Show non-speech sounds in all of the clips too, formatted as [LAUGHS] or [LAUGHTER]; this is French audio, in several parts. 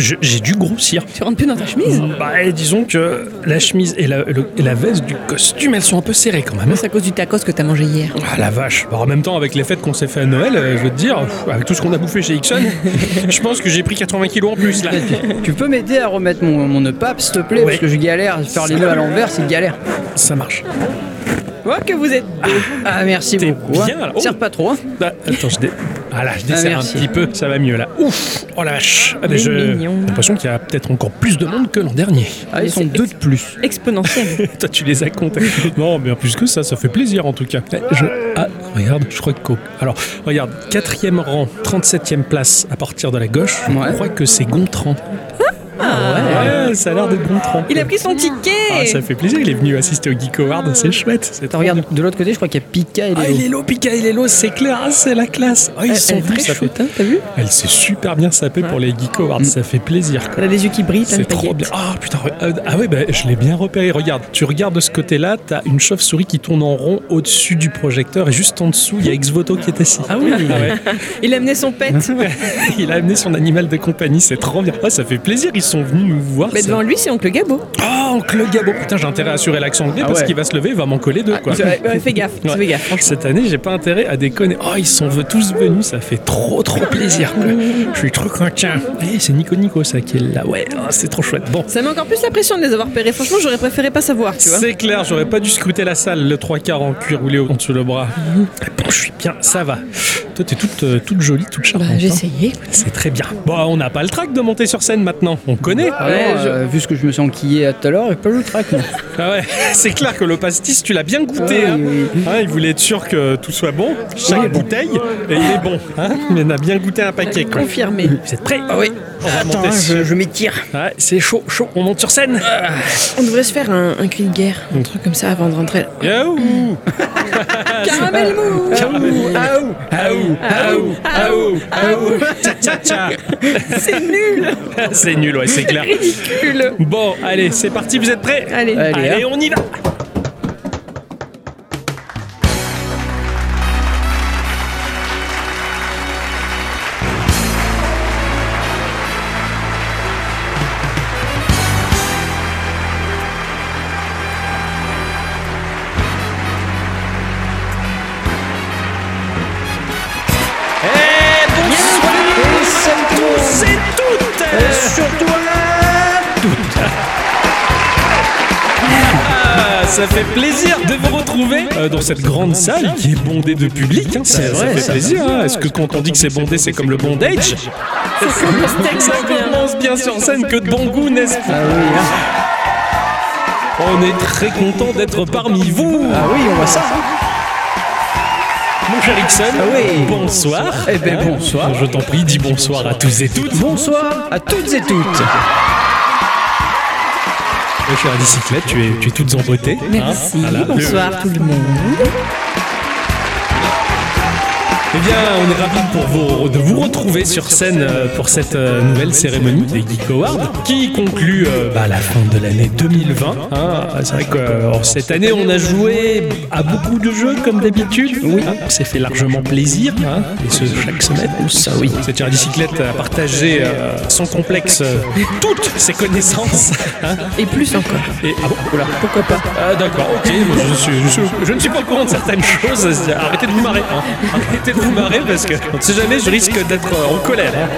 j'ai dû grossir. Tu rentres plus dans ta chemise Bah, disons que la chemise et la, le- et la veste du costume, elles sont un peu serrées quand même. C'est à cause du tacos que t'as mangé hier. Ah la vache. Bah, en même temps, avec les fêtes qu'on s'est fait à Noël, euh, je veux te dire, pff, avec tout ce qu'on a bouffé chez Ixon, [LAUGHS] je pense que j'ai pris 80 kilos en plus là. Tu peux m'aider à remettre mon, mon nœud pape, s'il te plaît Ouais. Parce que je galère. Faire les nœuds à l'envers, c'est galère. Ça marche. Oh, que vous êtes beau. Ah, merci T'es beaucoup. hein. bien, là. Oh. Serre pas trop. hein. Ah, attends, je, dé... ah, là, je desserre un merci. petit peu, ça va mieux là. Ouf Oh la vache ah, mais Il est je- mignon. J'ai l'impression qu'il y a peut-être encore plus de monde que l'an dernier. Ah, ils sont deux de plus. Exponentiel. [LAUGHS] Toi, tu les as comptés. Non, bien plus que ça, ça fait plaisir en tout cas. Eh, Je... Ah, regarde, je crois que. Alors, regarde, quatrième rang, 37e place à partir de la gauche. Ouais. Je crois que c'est Gontran. Ah, Ouais, ça a l'air d'être Gontran. Il a pris son ticket Ah, ça fait plaisir, il est venu assister au Geek Award, c'est chouette. C'est Attends, regarde, de l'autre côté, je crois qu'il y a Pika et Ah, Léo. il est low, Pika, il est low, c'est clair, ah, c'est la classe. Ah, ils Elle, sont elle venus, très ça fait- chouette, hein, t'as vu Elle s'est super bien sapée pour les Geek Awards, ça fait plaisir. quoi. Elle a des yeux qui brillent, de C'est trop bien. Ah putain, euh, ah ouais, bah, je l'ai bien repéré. Regarde, tu regardes de ce côté-là, t'as une chauve-souris qui tourne en rond au-dessus du projecteur et juste en dessous, il y a Exvoto qui est assis. Ah oui Il a amené son pet. [LAUGHS] Il a amené son animal de compagnie, c'est trop bien. Ah, ça fait plaisir, ils sont venus nous voir. Mais devant lui, c'est Oncle Gabo. Oh, oncle Gabo, putain, j'ai intérêt à assurer l'accent anglais Ah parce ouais. qu'il va se lever, il va m'en coller deux, quoi. Ouais, ouais, fais gaffe, Ouais. fais gaffe, franchement. Cette année, j'ai pas intérêt à déconner. Oh, ils sont tous venus, ça fait trop trop plaisir. Je suis trop content. Eh, c'est Nico Nico ça qui est là. Ouais, oh, c'est trop chouette. Bon, Ça met encore plus la pression de les avoir repérés. Franchement, j'aurais préféré pas savoir, tu vois. C'est clair, j'aurais pas dû scruter la salle, le trois quarts en cuir roulé en dessous le bras. Bon, je suis bien, ça va. Toi, t'es toute, toute jolie, toute charmante. Bah, j'ai hein. essayé. C'est très bien. Bon, on n'a pas le trac de monter sur scène maintenant, on Ah non, euh, vu ce que je me suis enquillé à tout à l'heure, pas le track. non. Ah ouais, c'est clair que le pastis, tu l'as bien goûté. Ah hein. oui, oui. Hein, il voulait être sûr que tout soit bon, chaque bouteille, et il est bon. Hein il en a bien goûté un paquet. Quoi. Confirmé. Vous êtes prêts? Ah oui. On va Attends, hein, je, je m'étire. Ouais, c'est chaud, chaud. On monte sur scène. On devrait se faire un, un cri de guerre, un truc comme ça avant de rentrer. Yaou. [LAUGHS] Caramel mou. Aou. Aou. Aou. Aou. Aou. [LAUGHS] Tcha tcha tcha. [LAUGHS] C'est nul. C'est nul, ouais, c'est clair. Ridicule. Bon, allez, c'est parti, vous êtes prêts? Allez. Allez, Allez, hein. on y va plaisir de vous retrouver euh, dans cette grande salle qui est bondée de public. hein. Ça, ça vrai, fait ça. plaisir. hein. Est-ce que quand on dit que c'est bondé, c'est comme le bondage Ça commence bien sur scène que de bon goût, n'est-ce pas Ah oui, hein. On est très content d'être parmi vous. ah oui, on voit ça. Mon cher Ixon, Ah oui. bonsoir. Eh ben, bonsoir. Je t'en prie, dis bonsoir à tous et toutes. Bonsoir à toutes et toutes. Mon cher bicyclette, tu es, tu es toutes en beauté. hein. Merci, Voilà. bonsoir tout le monde. Eh bien, on est ravis pour vous, de vous retrouver sur scène euh, pour cette euh, nouvelle cérémonie des Geek Awards qui conclut euh, bah, la fin de l'année 2020. hein. C'est vrai que euh, cette année, on a joué à beaucoup de jeux comme d'habitude. Oui. on s'est fait largement plaisir. hein, et ce, chaque semaine. Ça, oui. Cette chère bicyclette a partagé euh, sans complexe toutes ses connaissances. hein. Et plus encore. Et, ah bon, oula. Pourquoi pas Ah d'accord, ok, je, suis- je suis- je ne suis pas au courant de certaines choses, arrêtez de vous marrer, hein. arrêtez de vous marrer parce que on ne sait jamais, je risque d'être en colère. hein.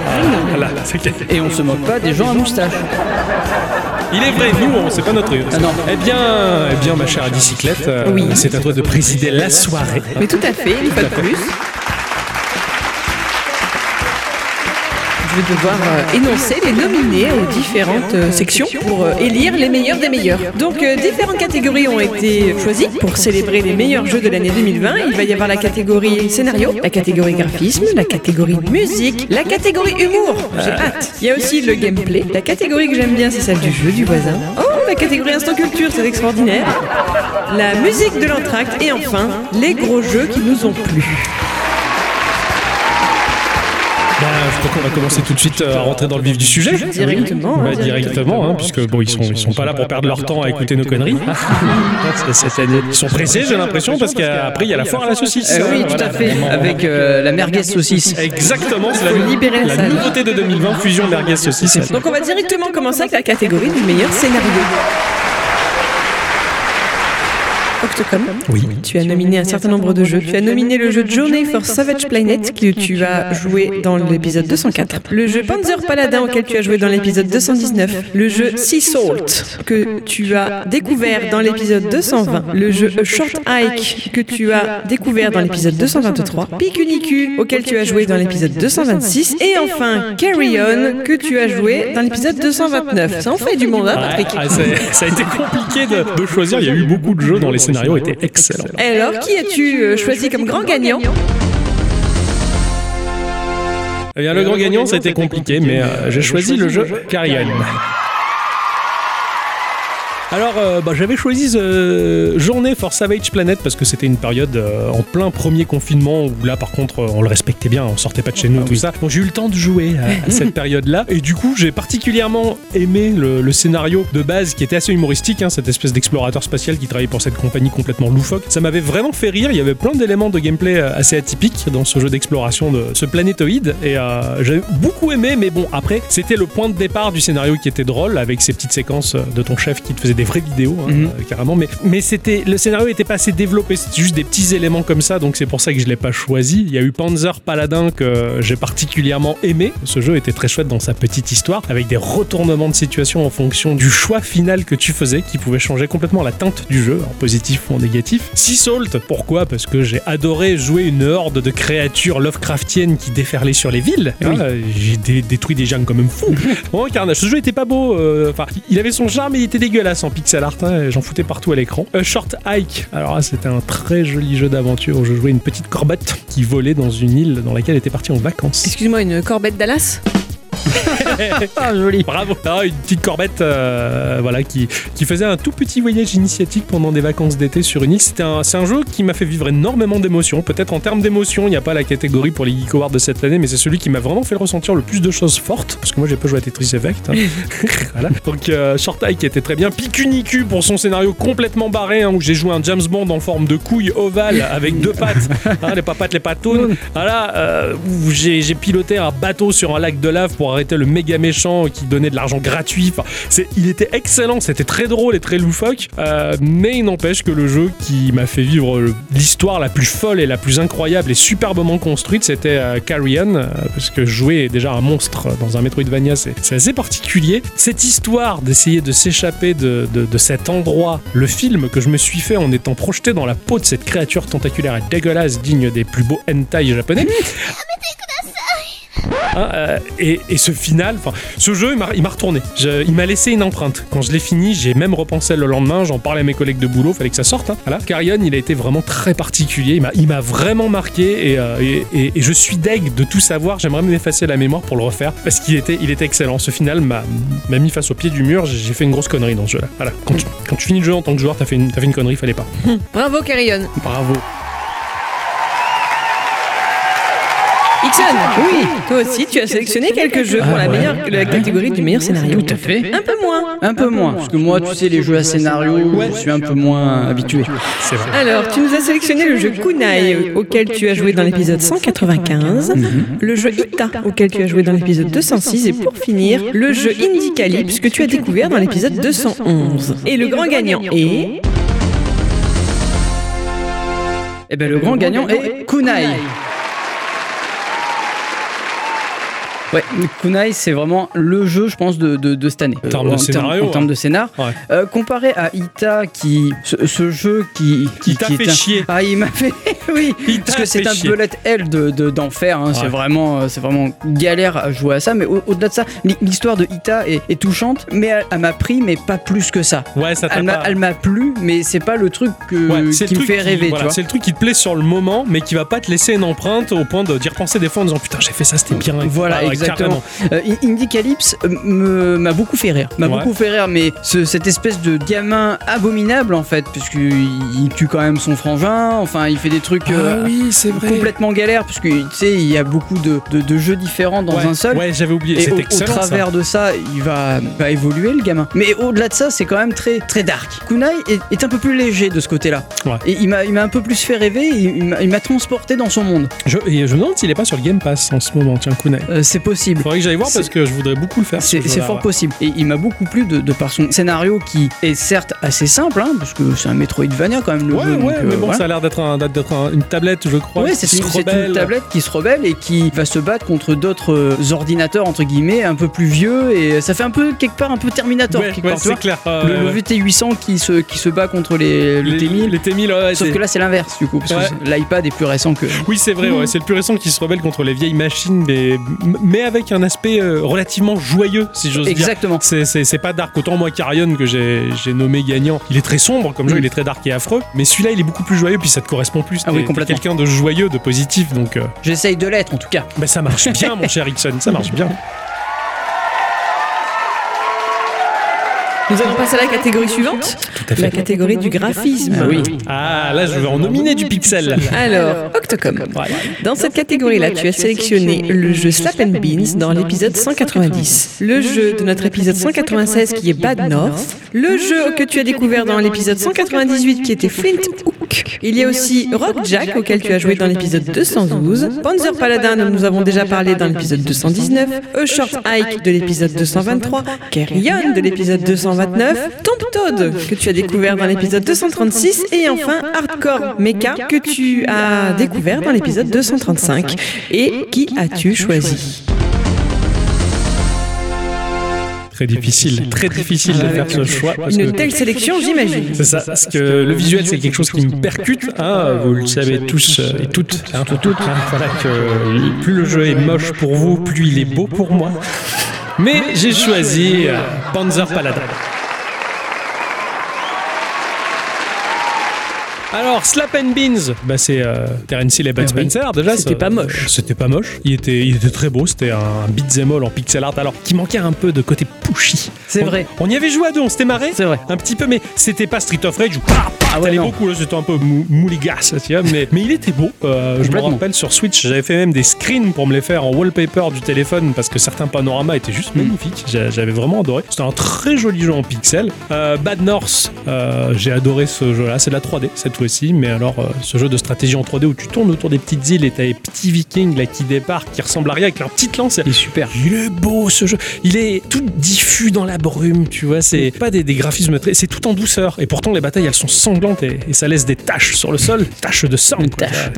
Voilà, Et on se moque pas des gens à moustache. Il est vrai, nous, on- c'est pas notre truc. Ah non. Eh bien, eh bien, ma chère bicyclette, euh, Oui. c'est à toi de présider la soirée. Mais tout à fait, une fois de plus. Vais devoir euh, énoncer les nominés aux différentes euh, sections pour euh, élire les meilleurs des meilleurs. Donc, différentes catégories ont été choisies pour célébrer les meilleurs jeux de l'année 2020. Il va y avoir la catégorie scénario, la catégorie graphisme, la catégorie musique, la catégorie humour. J'ai hâte. Il y a aussi le gameplay. La catégorie que j'aime bien, c'est celle du jeu du voisin. Oh, la catégorie instant culture, c'est extraordinaire. La musique de l'entracte et enfin les gros jeux qui nous ont plu. Bah, je crois qu'on va commencer tout de suite euh, à rentrer dans le vif du sujet. Directement. Bah, hein. directement, hein, puisque bon, ils sont, ils sont pas là pour perdre leur temps à écouter nos conneries. [LAUGHS] Ils sont pressés, j'ai l'impression, parce qu'après il y a la foire à la saucisse. Euh, oui, tout à fait. Avec euh, la merguez saucisse. Exactement, c'est la, libérer la nouveauté de 2020, fusion merguez saucisse. Donc on va directement commencer avec la catégorie du meilleur scénario. Octocom, Oui. tu as nominé un certain nombre de jeux. Tu as nominé le jeu Journey for Savage Planet que tu as joué dans l'épisode 204, le jeu Panzer Paladin auquel tu as joué dans l'épisode 219, le jeu Sea Salt que tu as découvert dans l'épisode 220, le jeu A Short Hike que tu as découvert dans l'épisode 223, Picunicu auquel tu as joué dans l'épisode 226 et enfin Carry On que tu as joué dans l'épisode 229. Ça en fait du monde, hein, Patrick ah, ça a été compliqué de, de choisir. Il y a eu beaucoup de jeux dont les scénarios Et alors, qui as-tu euh, choisi comme grand gagnant Eh bien, le grand gagnant, ça a été compliqué, mais euh, j'ai choisi le jeu Carrion. Alors, euh, bah, j'avais choisi The Journée for Savage Planet parce que c'était une période euh, en plein premier confinement où là, par contre, euh, on le respectait bien, on sortait pas de chez nous, tout ça. Donc, j'ai eu le temps de jouer à, à cette [LAUGHS] période-là. Et du coup, j'ai particulièrement aimé le, le scénario de base qui était assez humoristique, hein, cette espèce d'explorateur spatial qui travaillait pour cette compagnie complètement loufoque. Ça m'avait vraiment fait rire. Il y avait plein d'éléments de gameplay euh, assez atypiques dans ce jeu d'exploration de ce planétoïde. Et euh, j'ai beaucoup aimé, mais bon, après, c'était le point de départ du scénario qui était drôle avec ces petites séquences euh, de ton chef qui te faisait des vraies vidéos, hein, Mhm. euh, carrément. Mais, mais c'était le scénario était pas assez développé. C'était juste des petits éléments comme ça, donc c'est pour ça que je l'ai pas choisi. Il y a eu Panzer Paladin que j'ai particulièrement aimé. Ce jeu était très chouette dans sa petite histoire, avec des retournements de situation en fonction du choix final que tu faisais, qui pouvait changer complètement la teinte du jeu, en positif ou en négatif. Sea Salt, pourquoi? Parce que j'ai adoré jouer une horde de créatures Lovecraftiennes qui déferlaient sur les villes. Oui. Ah, j'ai dé- détruit des gens quand même fous. [LAUGHS] Bon, carnage. Ce jeu était pas beau. euh, Enfin, il avait son charme, mais il était dégueulasse en pixel art. hein, J'en foutais partout à l'écran. A Short Hike. Alors là, c'était un très joli jeu d'aventure où je jouais une petite corbette qui volait dans une île dans laquelle elle était partie en vacances. Excuse-moi, une corbette Dallas [LAUGHS] [LAUGHS] Ah, joli. Bravo. Ah, une petite corbette, euh, voilà, qui, qui faisait un tout petit voyage initiatique pendant des vacances d'été sur une île. C'était un, c'est un jeu qui m'a fait vivre énormément d'émotions. Peut-être en termes d'émotions, il n'y a pas la catégorie pour les Geek Awards de cette année, mais c'est celui qui m'a vraiment fait ressentir le plus de choses fortes. Parce que moi, j'ai pas joué à Tetris Effect. hein. [LAUGHS] voilà. Donc, euh, Short Hike était très bien. Picunicu pour son scénario complètement barré, hein, où j'ai joué un James Bond en forme de couille ovale avec deux pattes, [LAUGHS] hein, les papates, les patounes. Voilà, euh, où j'ai j'ai piloté un bateau sur un lac de lave pour arrêter le méga méchant qui donnait de l'argent gratuit. Enfin, c'est, il était excellent, c'était très drôle et très loufoque. Euh, mais il n'empêche que le jeu qui m'a fait vivre le- l'histoire la plus folle et la plus incroyable et superbement construite, c'était euh, Carrion, euh, parce que jouer déjà un monstre dans un Metroidvania, c'est, assez particulier. Cette histoire d'essayer de s'échapper de, de- de cet endroit, le film que je me suis fait en étant projeté dans la peau de cette créature tentaculaire et dégueulasse, digne des plus beaux hentai japonais. [LAUGHS] Hein, euh, et, et ce final, ce jeu, il m'a- retourné. Je- il m'a laissé une empreinte. Quand je l'ai fini, j'ai même repensé le lendemain. J'en parlais à mes collègues de boulot. Fallait que ça sorte. Hein. Voilà. Carrion, il a été vraiment très particulier. Il m'a, vraiment marqué et, euh, et- je suis deg de tout savoir. J'aimerais m'effacer la mémoire pour le refaire parce qu'il était, il était excellent. Ce final m'a, mis face au pied du mur. J'ai, fait une grosse connerie dans ce jeu-là. Voilà. Quand tu, quand tu finis le jeu en tant que joueur, t'as fait une, t'as fait une connerie. Fallait pas. [LAUGHS] Bravo, Carrion. Bravo. Oui, toi aussi, tu as sélectionné quelques jeux pour la, meilleure, la catégorie du meilleur scénario. Tout à fait. Un peu moins. Un peu moins, parce que moi, tu sais, les jeux à scénario, je suis un peu moins habitué. C'est vrai. Alors, tu nous as sélectionné le jeu Kunai, auquel tu as joué dans l'épisode 195, le jeu Ita, auquel tu as joué dans l'épisode 206, et pour finir, le jeu Indie Calypse, que tu as découvert dans l'épisode 211. Et le grand gagnant est... Eh ben, le grand gagnant est Kunai. Ouais, Kunai, c'est vraiment le jeu, je pense, de, de, de cette année. En termes de en scénario, En termes ouais. de scénar. Ouais. Euh, comparé à Ita, qui, ce, ce jeu qui, Qui t'a est fait un- chier. Ah, il m'a fait, [LAUGHS] oui, Il parce t'a que c'est un bullet hell de de- d'enfer. hein, C'est vraiment, euh, c'est vraiment galère à jouer à ça. Mais au- au-delà de ça, l'hi- l'histoire de Ita est, est touchante, mais elle, elle m'a pris, mais pas plus que ça. Ouais, ça t'a Elle m'a, pas- elle m'a plu, mais c'est pas le truc que, qui le me fait rêver, voilà. C'est le truc qui te plaît sur le moment, mais qui va pas te laisser une empreinte au point de d'y repenser des fois en disant putain, j'ai fait ça, c'était bien. Voilà. Exactement. Euh, In- Indie Calypse euh, m'a beaucoup fait rire. M'a Ouais. beaucoup fait rire, mais ce- cette espèce de gamin abominable en fait, puisqu'il il tue quand même son frangin, enfin il fait des trucs euh, Ah oui, vrai. complètement galères, parce que tu sais, il y a beaucoup de, de- de jeux différents dans ouais, un seul. Ouais, j'avais oublié. Et C'est au, au excellent. ça. travers de ça, il va, va évoluer le gamin. Mais au-delà de ça, c'est quand même très très dark. Kunai est, est un peu plus léger de ce côté-là. Ouais. Et il m'a un peu plus fait rêver. Il, m'a- il m'a transporté dans son monde. Je, et je me demande s'il est pas sur le Game Pass en ce moment, tiens, Kunai. Euh, c'est possible. Faudrait que j'aille voir parce que je voudrais beaucoup le faire. ce C'est fort ouais. possible. Et il m'a beaucoup plu de, de par son scénario qui est certes assez simple, hein, parce que c'est un Metroidvania quand même le Ouais, jeu. ouais, euh, mais bon, voilà. ça a l'air d'être un, d'être un- une tablette, je crois. Ouais, c'est une, tablette qui se rebelle et qui va se battre contre d'autres euh, ordinateurs entre guillemets un peu plus vieux et ça fait un peu quelque part un peu Terminator Ouais, quelque part, clair. euh, le, le ouais. VT800 qui se, qui se bat contre les, le Les- T1000. Les T1000, ouais, ouais, Sauf que là c'est l'inverse du coup, parce que l'iPad est plus récent que. Oui, c'est vrai, c'est le plus récent qui se rebelle contre les vieilles machines, mais, mais avec un aspect euh, relativement joyeux, si j'ose dire. Exactement. C'est, pas dark. Autant moi, Carrion, que j'ai, nommé gagnant, il est très sombre comme jeu, Mm. il est très dark et affreux. Mais celui-là, il est beaucoup plus joyeux, puis ça te correspond plus. Ah oui, complètement. quelqu'un de joyeux, de positif, donc euh, J'essaye de l'être en tout cas. bah, ça marche bien, mon cher Ixon, ça marche bien. [LAUGHS] Nous allons passer à la catégorie suivante, Tout à la catégorie du graphisme. Ah oui. Ah, là, je vais en nominer du pixel. Alors, Octocom. Dans cette catégorie-là, tu as sélectionné le jeu Slap and Beans dans l'épisode 190, le jeu de notre épisode 196 qui est Bad North, le jeu que tu as découvert dans l'épisode 198 qui était Flint Hook. Il y a aussi Rock Jack auquel tu as joué dans l'épisode 212, Panzer Paladin dont nous avons déjà parlé dans l'épisode 219, A Short Hike de l'épisode 223, Carrion de l'épisode 229, Tomb Toad que tu as découvert dans l'épisode 236 et enfin Hardcore Mecha que tu as découvert dans l'épisode 235. Et qui as-tu choisi? Très difficile, très difficile de faire ce choix. parce Une que- telle sélection, j'imagine. C'est ça, parce que le visuel c'est quelque chose qui me percute, hein, vous le savez tous euh, et toutes, hein, toutes, hein, voilà que plus le jeu est moche pour vous, plus il est beau pour moi. Mais j'ai choisi Panzer Paladin. Alors, Slap and Beans, bah c'est euh, Terence Hill et oui. Spencer déjà. C'était pas moche. C'était pas moche. Il était, il était très beau. C'était un beat'em all en pixel art. Alors, qui manquait un peu de côté pushy. C'est On- vrai. On y avait joué à deux, on s'était marré. C'est vrai. Un petit peu, mais c'était pas Street of Rage où pa, pa, Ah ouais, t'allais non. beaucoup. Là, c'était un peu mou- mouligasse, tu vois. Mais, mais il était beau. Euh, je me Complètement. rappelle sur Switch, j'avais fait même des screens pour me les faire en wallpaper du téléphone parce que certains panoramas étaient juste magnifiques. J'a- J'avais vraiment adoré. C'était un très joli jeu en pixel. Euh, Bad North, euh, j'ai adoré ce jeu-là. C'est de la 3D cette fois-ci, mais alors euh, ce jeu de stratégie en 3D où tu tournes autour des petites îles et t'as les petits vikings là qui débarquent, qui ressemblent à rien avec leur petite lance. Il est super. Il est beau ce jeu. Il est tout diffus dans la brume, tu vois. C'est pas des, des graphismes très. C'est tout en douceur. Et pourtant, les batailles, elles sont sanglantes et, et ça laisse des taches sur le sol. [LAUGHS] Taches de sang.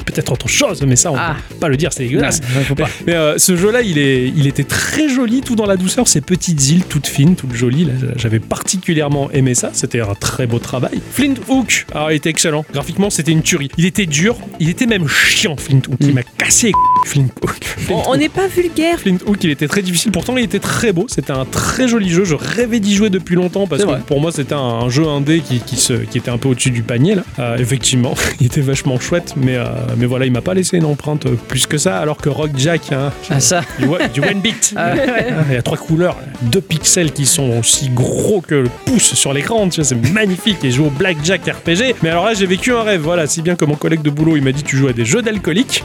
Peut-être autre chose, mais ça, on Ah. peut pas le dire, c'est dégueulasse. Non, faut pas. Mais euh, ce jeu-là, il, est, il était très joli, tout dans la douceur. Ces petites îles, toutes fines, toutes jolies. là, J'avais particulièrement aimé ça. C'était un très beau travail. Flint Hook, alors, il était excellent. Graphiquement, c'était une tuerie. Il était dur. Il était même chiant, Flint Hook. Il Mm. m'a cassé Flint Hook. Flint On n'est pas vulgaire. Flint Hook, il était très difficile. Pourtant, il était très beau. C'était un très joli jeu. Je rêvais d'y jouer depuis longtemps parce que vrai. pour moi, c'était un, jeu indé qui, qui, se, qui était un peu au-dessus du panier. Là. Euh, effectivement, [LAUGHS] il était vachement chouette, mais, euh, mais voilà, il m'a pas laissé une empreinte euh, plus que ça. Alors que Rock Jack, hein, Ah ça. [LAUGHS] du, one- du one bit. Ah, ouais. Ah, Il y a trois couleurs, deux pixels qui sont aussi gros que le pouce sur l'écran, tu c'est magnifique. Et je joue au Blackjack RPG. Mais alors là, j'ai vécu un rêve, voilà, si bien que mon collègue de boulot, il m'a dit tu joues à des jeux d'alcoolique.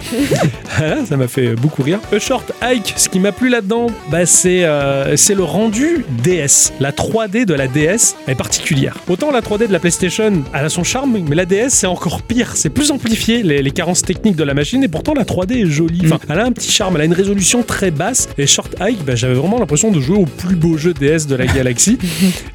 Voilà, [LAUGHS] ça m'a fait beaucoup rire. A Short Hike, ce qui m'a plu là-dedans, bah, c'est euh, c'est le rendu DS. La 3D de la DS est particulière. Autant la 3D de la PlayStation, elle a son charme, mais la DS, c'est encore pire. C'est plus amplifié, les, les carences techniques de la machine, et pourtant la 3D est jolie. Enfin, elle a un petit charme, elle a une résolution très basse. Et Short Hike, bah, j'avais vraiment l'impression de jouer au plus beau jeu DS de la [LAUGHS] galaxie.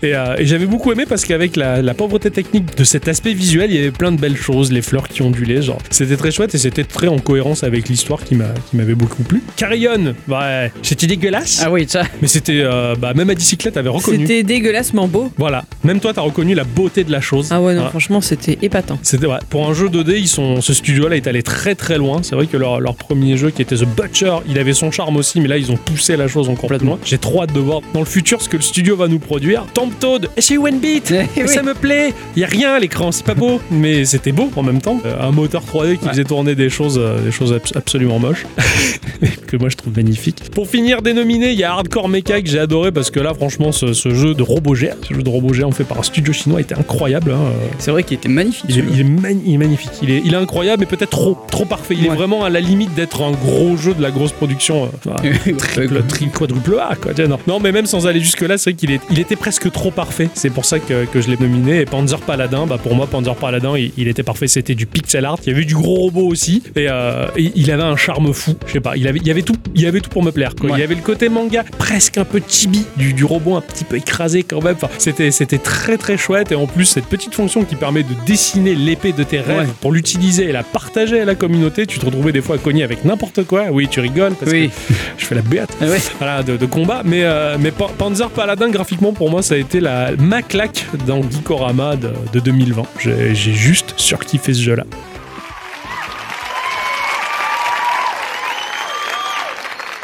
et euh, et j'avais beaucoup aimé parce qu'avec la, la pauvreté technique de cet aspect visuel, il y avait plein de belles choses, les fleurs qui ondulaient, genre. C'était très chouette et c'était très en cohérence avec l'histoire qui m'a qui m'avait beaucoup plu. Carrion, ouais, c'était dégueulasse. Ah oui, ça. Mais c'était, euh, bah, même à bicyclette, avait reconnu. C'était dégueulassement beau. Voilà, même toi, t'as reconnu la beauté de la chose. Ah ouais, non, Ah. franchement, c'était épatant. C'était ouais, pour un jeu 2D, ils sont, ce studio-là est allé très très loin. C'est vrai que leur, leur premier jeu qui était The Butcher, il avait son charme aussi, mais là ils ont poussé la chose encore plus loin. J'ai trop hâte de voir dans le futur ce que le studio va nous produire. Tomb Toad, et c'est One Beat, Eh oui. ça me plaît. Il y a rien à l'écran, c'est pas beau, [LAUGHS] mais mais c'était beau en même temps. Euh, Un moteur 3D qui Ouais. faisait tourner des choses, euh, des choses abs- absolument moches, [LAUGHS] que moi je trouve magnifiques. Pour finir, dénominé, il y a Hardcore Mecha que j'ai adoré parce que là, franchement, ce, ce jeu de robot géant, ce jeu de robot géant fait par un studio chinois était incroyable. hein. C'est vrai qu'il était magnifique. Il est, il est mani- il est magnifique, il est, il est incroyable, mais peut-être trop, trop parfait. Il est vraiment à la limite d'être un gros jeu de la grosse production. euh, enfin, [LAUGHS] triple, tri- quadruple A, quoi. Tiens, Non. non, mais même sans aller jusque-là, c'est vrai qu'il il était presque trop parfait. C'est pour ça que, que je l'ai nominé. Et Panzer Paladin, bah pour moi, Panzer Paladin, il, il était parfait. C'était du pixel art. Il y avait du gros robot aussi. Et, euh, et il avait un charme fou. Je sais pas, il avait, il y avait tout, il y avait tout pour me plaire. Quoi. Ouais. Il y avait le côté manga, presque un peu chibi, du, du robot un petit peu écrasé quand même. Enfin, c'était, c'était très très chouette. Et en plus, cette petite fonction qui permet de dessiner l'épée de tes rêves Ouais. pour l'utiliser et la partager à la communauté, tu te retrouvais des fois à cogner avec n'importe quoi. Oui, tu rigoles parce Oui. que [LAUGHS] je fais la béate Ah ouais. voilà, de, de combat. Mais, euh, mais Pa- Panzer Paladin, graphiquement, pour moi, ça a été la, ma claque dans Geekorama de, de 2020. J'ai j'ai juste surkiffé ce jeu-là.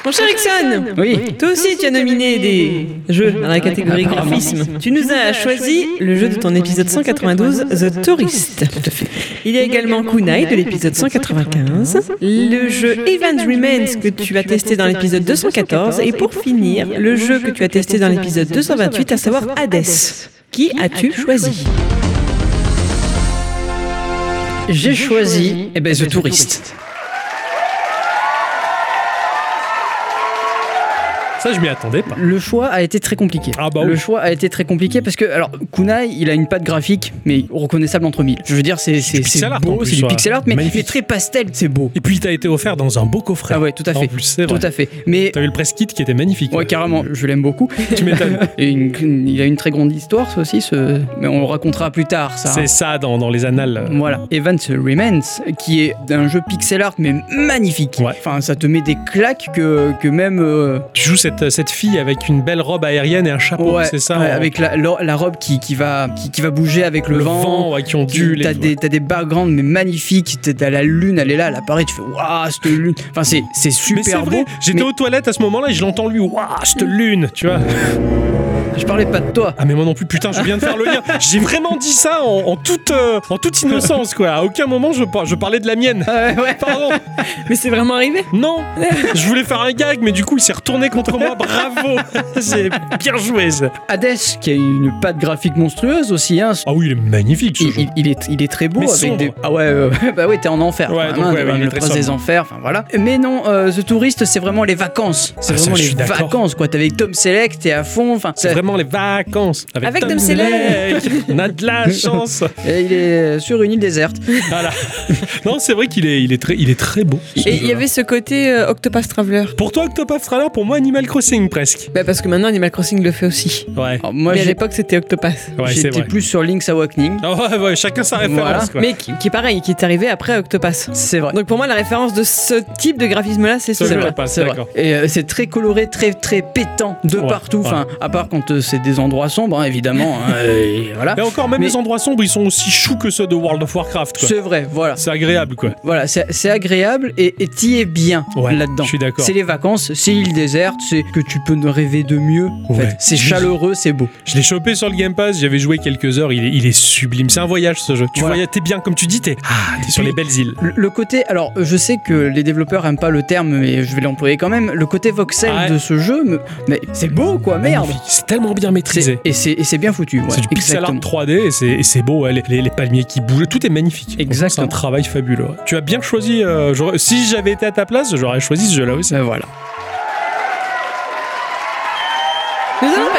Mon cher Ixon, Oui. toi aussi tu as nominé des jeux dans la catégorie graphisme. Tu nous as choisi le jeu de ton épisode 192, The Tourist. Il y a également Kunai de l'épisode 195, le jeu Event Remains que tu as testé dans l'épisode 214 et pour finir, le jeu que tu as testé dans l'épisode 228, à savoir Hades. Qui as-tu choisi? J'ai choisi eh ben, The Tourist. Ça, je m'y attendais pas. Le choix a été très compliqué. Ah bah le choix a été très compliqué parce que, alors, Kunai, il a une patte graphique, mais reconnaissable entre mille. Je veux dire, c'est en beau, plus, c'est du pixel art, mais, Magnifique. mais très pastel, c'est beau. Et puis, il t'a été offert dans un beau coffret. Ah ouais, tout à En fait. plus, c'est Tout vrai. à fait. Mais, T'as eu le press kit qui était magnifique. ouais, carrément, je l'aime beaucoup. [LAUGHS] Tu m'étonnes. Et une- il a une très grande histoire, ça aussi, ce... mais on le racontera plus tard, ça. C'est ça dans, dans les annales. Voilà, Event Remains, qui est un jeu pixel art mais magnifique. Ouais. Enfin, ça te met des claques que, que même. euh, Tu joues cette, cette fille avec une belle robe aérienne et un chapeau, ouais, c'est ça ouais, en- avec la, la, la robe qui, qui, va, qui, qui va bouger avec le, le vent. vent, ouais, qui ondule. T'as des, t'as des backgrounds mais magnifiques, t'as la lune, elle est là, elle apparaît, tu fais waouh, cette lune. Enfin, c'est super beau. j'étais mais aux toilettes à ce moment-là et je l'entends lui, waouh, cette lune, tu vois. Je parlais pas de toi. Ah mais moi non plus, putain, je viens de faire le lien. J'ai vraiment dit ça en, en toute, euh, en toute innocence, quoi. À aucun moment je, par- je parlais de la mienne. Ah ouais. Pardon. [LAUGHS] Mais c'est vraiment arrivé Non, je voulais faire un gag, mais du coup il s'est retourné contre moi. Bravo, [LAUGHS] j'ai bien joué. ça. Hades, qui a une patte graphique monstrueuse aussi, hein. Ah oui, il est magnifique ce Il, jeu. il- il est, il est très beau Mais avec sombre. des. Ah ouais, euh, bah ouais, t'es en enfer. Ouais, donc même, ouais, ouais, il est le très prince des sombre. enfers, enfin voilà. Mais non, euh, The Tourist, c'est vraiment les vacances. C'est Ah, ça, vraiment je les suis d'accord. vacances, quoi. T'es avec Tom Selleck, t'es à fond. Enfin, C'est ça- vraiment les vacances. Avec Tom. Selleck. On a de la [LAUGHS] chance. Et il est sur une île déserte. Voilà. [LAUGHS] Non, c'est vrai qu'il est, il est très, il est très beau. Et il y avait ce côté euh, Octopath Traveler. Pour toi, Octopath Traveler, pour moi, Animal Crossing presque. Bah parce que maintenant Animal Crossing le fait aussi. Ouais. Alors, moi, Mais à j'ai- l'époque c'était Octopath. Ouais, c'est j'étais vrai. plus sur Link's Awakening. Ah ouais, ouais, chacun sa référence. Voilà. quoi. Mais qui, qui est pareil, qui est arrivé après Octopath. C'est vrai. Donc pour moi la référence de ce type de graphisme là c'est ce C'est jeu. vrai. pas, C'est vrai. d'accord. Et euh, c'est très coloré, très très pétant de Ouais, partout. ouais. Enfin, à part quand euh, c'est des endroits sombres, hein, évidemment. hein, et voilà. Et encore, même Mais- les endroits sombres, ils sont aussi choux que ceux de World of Warcraft. C'est vrai, voilà. C'est agréable, quoi. Voilà, c'est agréable et t'y es bien Ouais, là-dedans. je suis d'accord. C'est les vacances, c'est île déserte, c'est que tu peux ne rêver de mieux. en Ouais. fait. C'est chaleureux, c'est beau. Je l'ai chopé sur le Game Pass, j'avais joué quelques heures, il est, il est sublime. C'est un voyage ce jeu. Tu Voilà. voyages, t'es bien, comme tu dis, t'es ah, t'es sur les belles îles. Le, le côté, alors je sais que les développeurs aiment pas le terme, mais je vais l'employer quand même. Le côté voxel Ah ouais. de ce jeu, mais c'est beau quoi, merde. C'est tellement bien maîtrisé. Et c'est bien foutu. ouais, c'est du pixel art exactement. 3D et c'est, beau, ouais, les, les- les palmiers qui bougent, tout est magnifique. Exactement. C'est un travail fabuleux. Tu as bien choisi. euh, si j'avais été à ta place, j'aurais choisi ce jeu-là aussi. Ben voilà.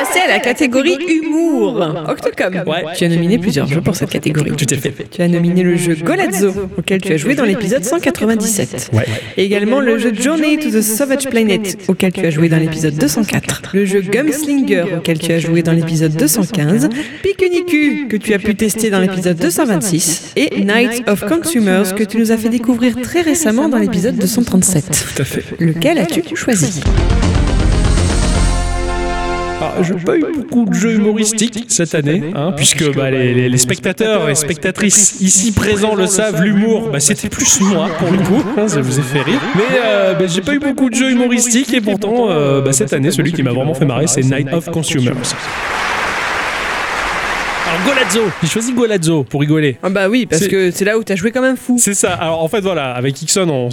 Passer à la catégorie humour. Octocom. Ouais. Tu as nominé plusieurs jeux pour cette catégorie. Tout à fait. Tu as nominé le jeu Golazzo, auquel tu as joué dans l'épisode 197. Ouais. Et également le jeu Journey to the Savage Planet, auquel tu as joué dans l'épisode 204. Le jeu Gumslinger, auquel tu as joué dans l'épisode 215. Pikuniku, que tu as pu tester dans l'épisode 226. Et Night of Consumers, que tu nous as fait découvrir très récemment dans l'épisode 237. Tout à fait. Lequel as-tu choisi? Ah, j'ai pas eu beaucoup de jeux humoristiques cette année, hein, puisque bah, les, les- les spectateurs et spectatrices ici présents le savent, l'humour, bah, c'était plus moi pour le coup, hein, ça vous a fait rire. Mais euh, bah, j'ai pas eu beaucoup de jeux humoristiques et pourtant euh, bah, cette année, celui qui m'a vraiment fait marrer, c'est Night of Consumers. Golazzo. J'ai choisi Golazzo pour rigoler. Ah bah oui, parce que c'est là où t'as joué comme un fou. C'est ça. Alors en fait, voilà, avec Ixon, on,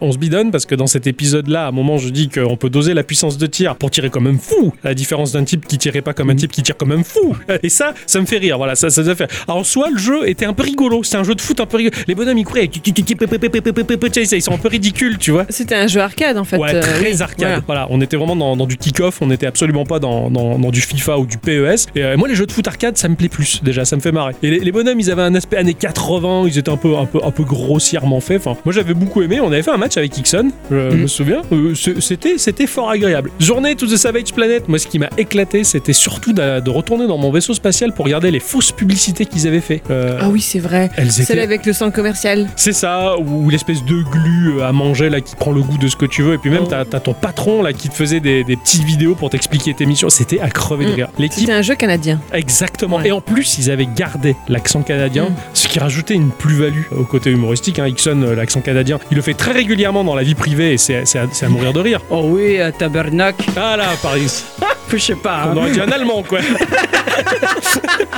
on, se bidonne parce que dans cet épisode-là, à un moment, je dis qu'on peut doser la puissance de tir pour tirer comme un fou. La différence d'un type qui tirait pas comme un mhm. type qui tire comme un fou. [LAUGHS] Et ça, ça me fait rire. Voilà, ça, ça me fait. Alors, soit le jeu était un peu rigolo. C'était un jeu de foot un peu rigolo. Les bonhommes, ils couraient. Ils sont un peu ridicules, tu vois. C'était un jeu arcade en fait. Euh, très arcade. Voilà, on était vraiment dans, du kick-off. On n'était absolument pas dans, du FIFA ou du PES. Et euh, moi, les jeux de foot arcade, ça me plaît plus déjà, ça me fait marrer. Et les, les bonhommes, ils avaient un aspect années 80, ils étaient un peu, un peu, un peu grossièrement faits. Enfin, moi, j'avais beaucoup aimé. On avait fait un match avec Ixon, je Mhm. me souviens. Euh, c'était, c'était fort agréable. Journée to the Savage Planet, moi, ce qui m'a éclaté, c'était surtout de, de retourner dans mon vaisseau spatial pour regarder les fausses publicités qu'ils avaient fait. Euh, Ah oui, c'est vrai. elles Celle étaient avec le sang commercial. c'est ça, ou l'espèce de glu euh, à manger là qui prend le goût de ce que tu veux. Et puis même, Oh. t'as as ton patron là qui te faisait des, des petites vidéos pour t'expliquer tes missions. C'était à crever de Mm. rire. L'équipe, C'était un jeu canadien. exactement. Ouais. Et en plus, ils avaient gardé l'accent canadien, Mm. ce qui rajoutait une plus-value au côté humoristique. Hein. Ixon, euh, l'accent canadien, il le fait très régulièrement dans la vie privée et c'est à, mourir de rire. Oh oui, à Tabernacle. Ah là, Paris. [LAUGHS] Je sais pas. hein. On aurait dit un allemand, quoi.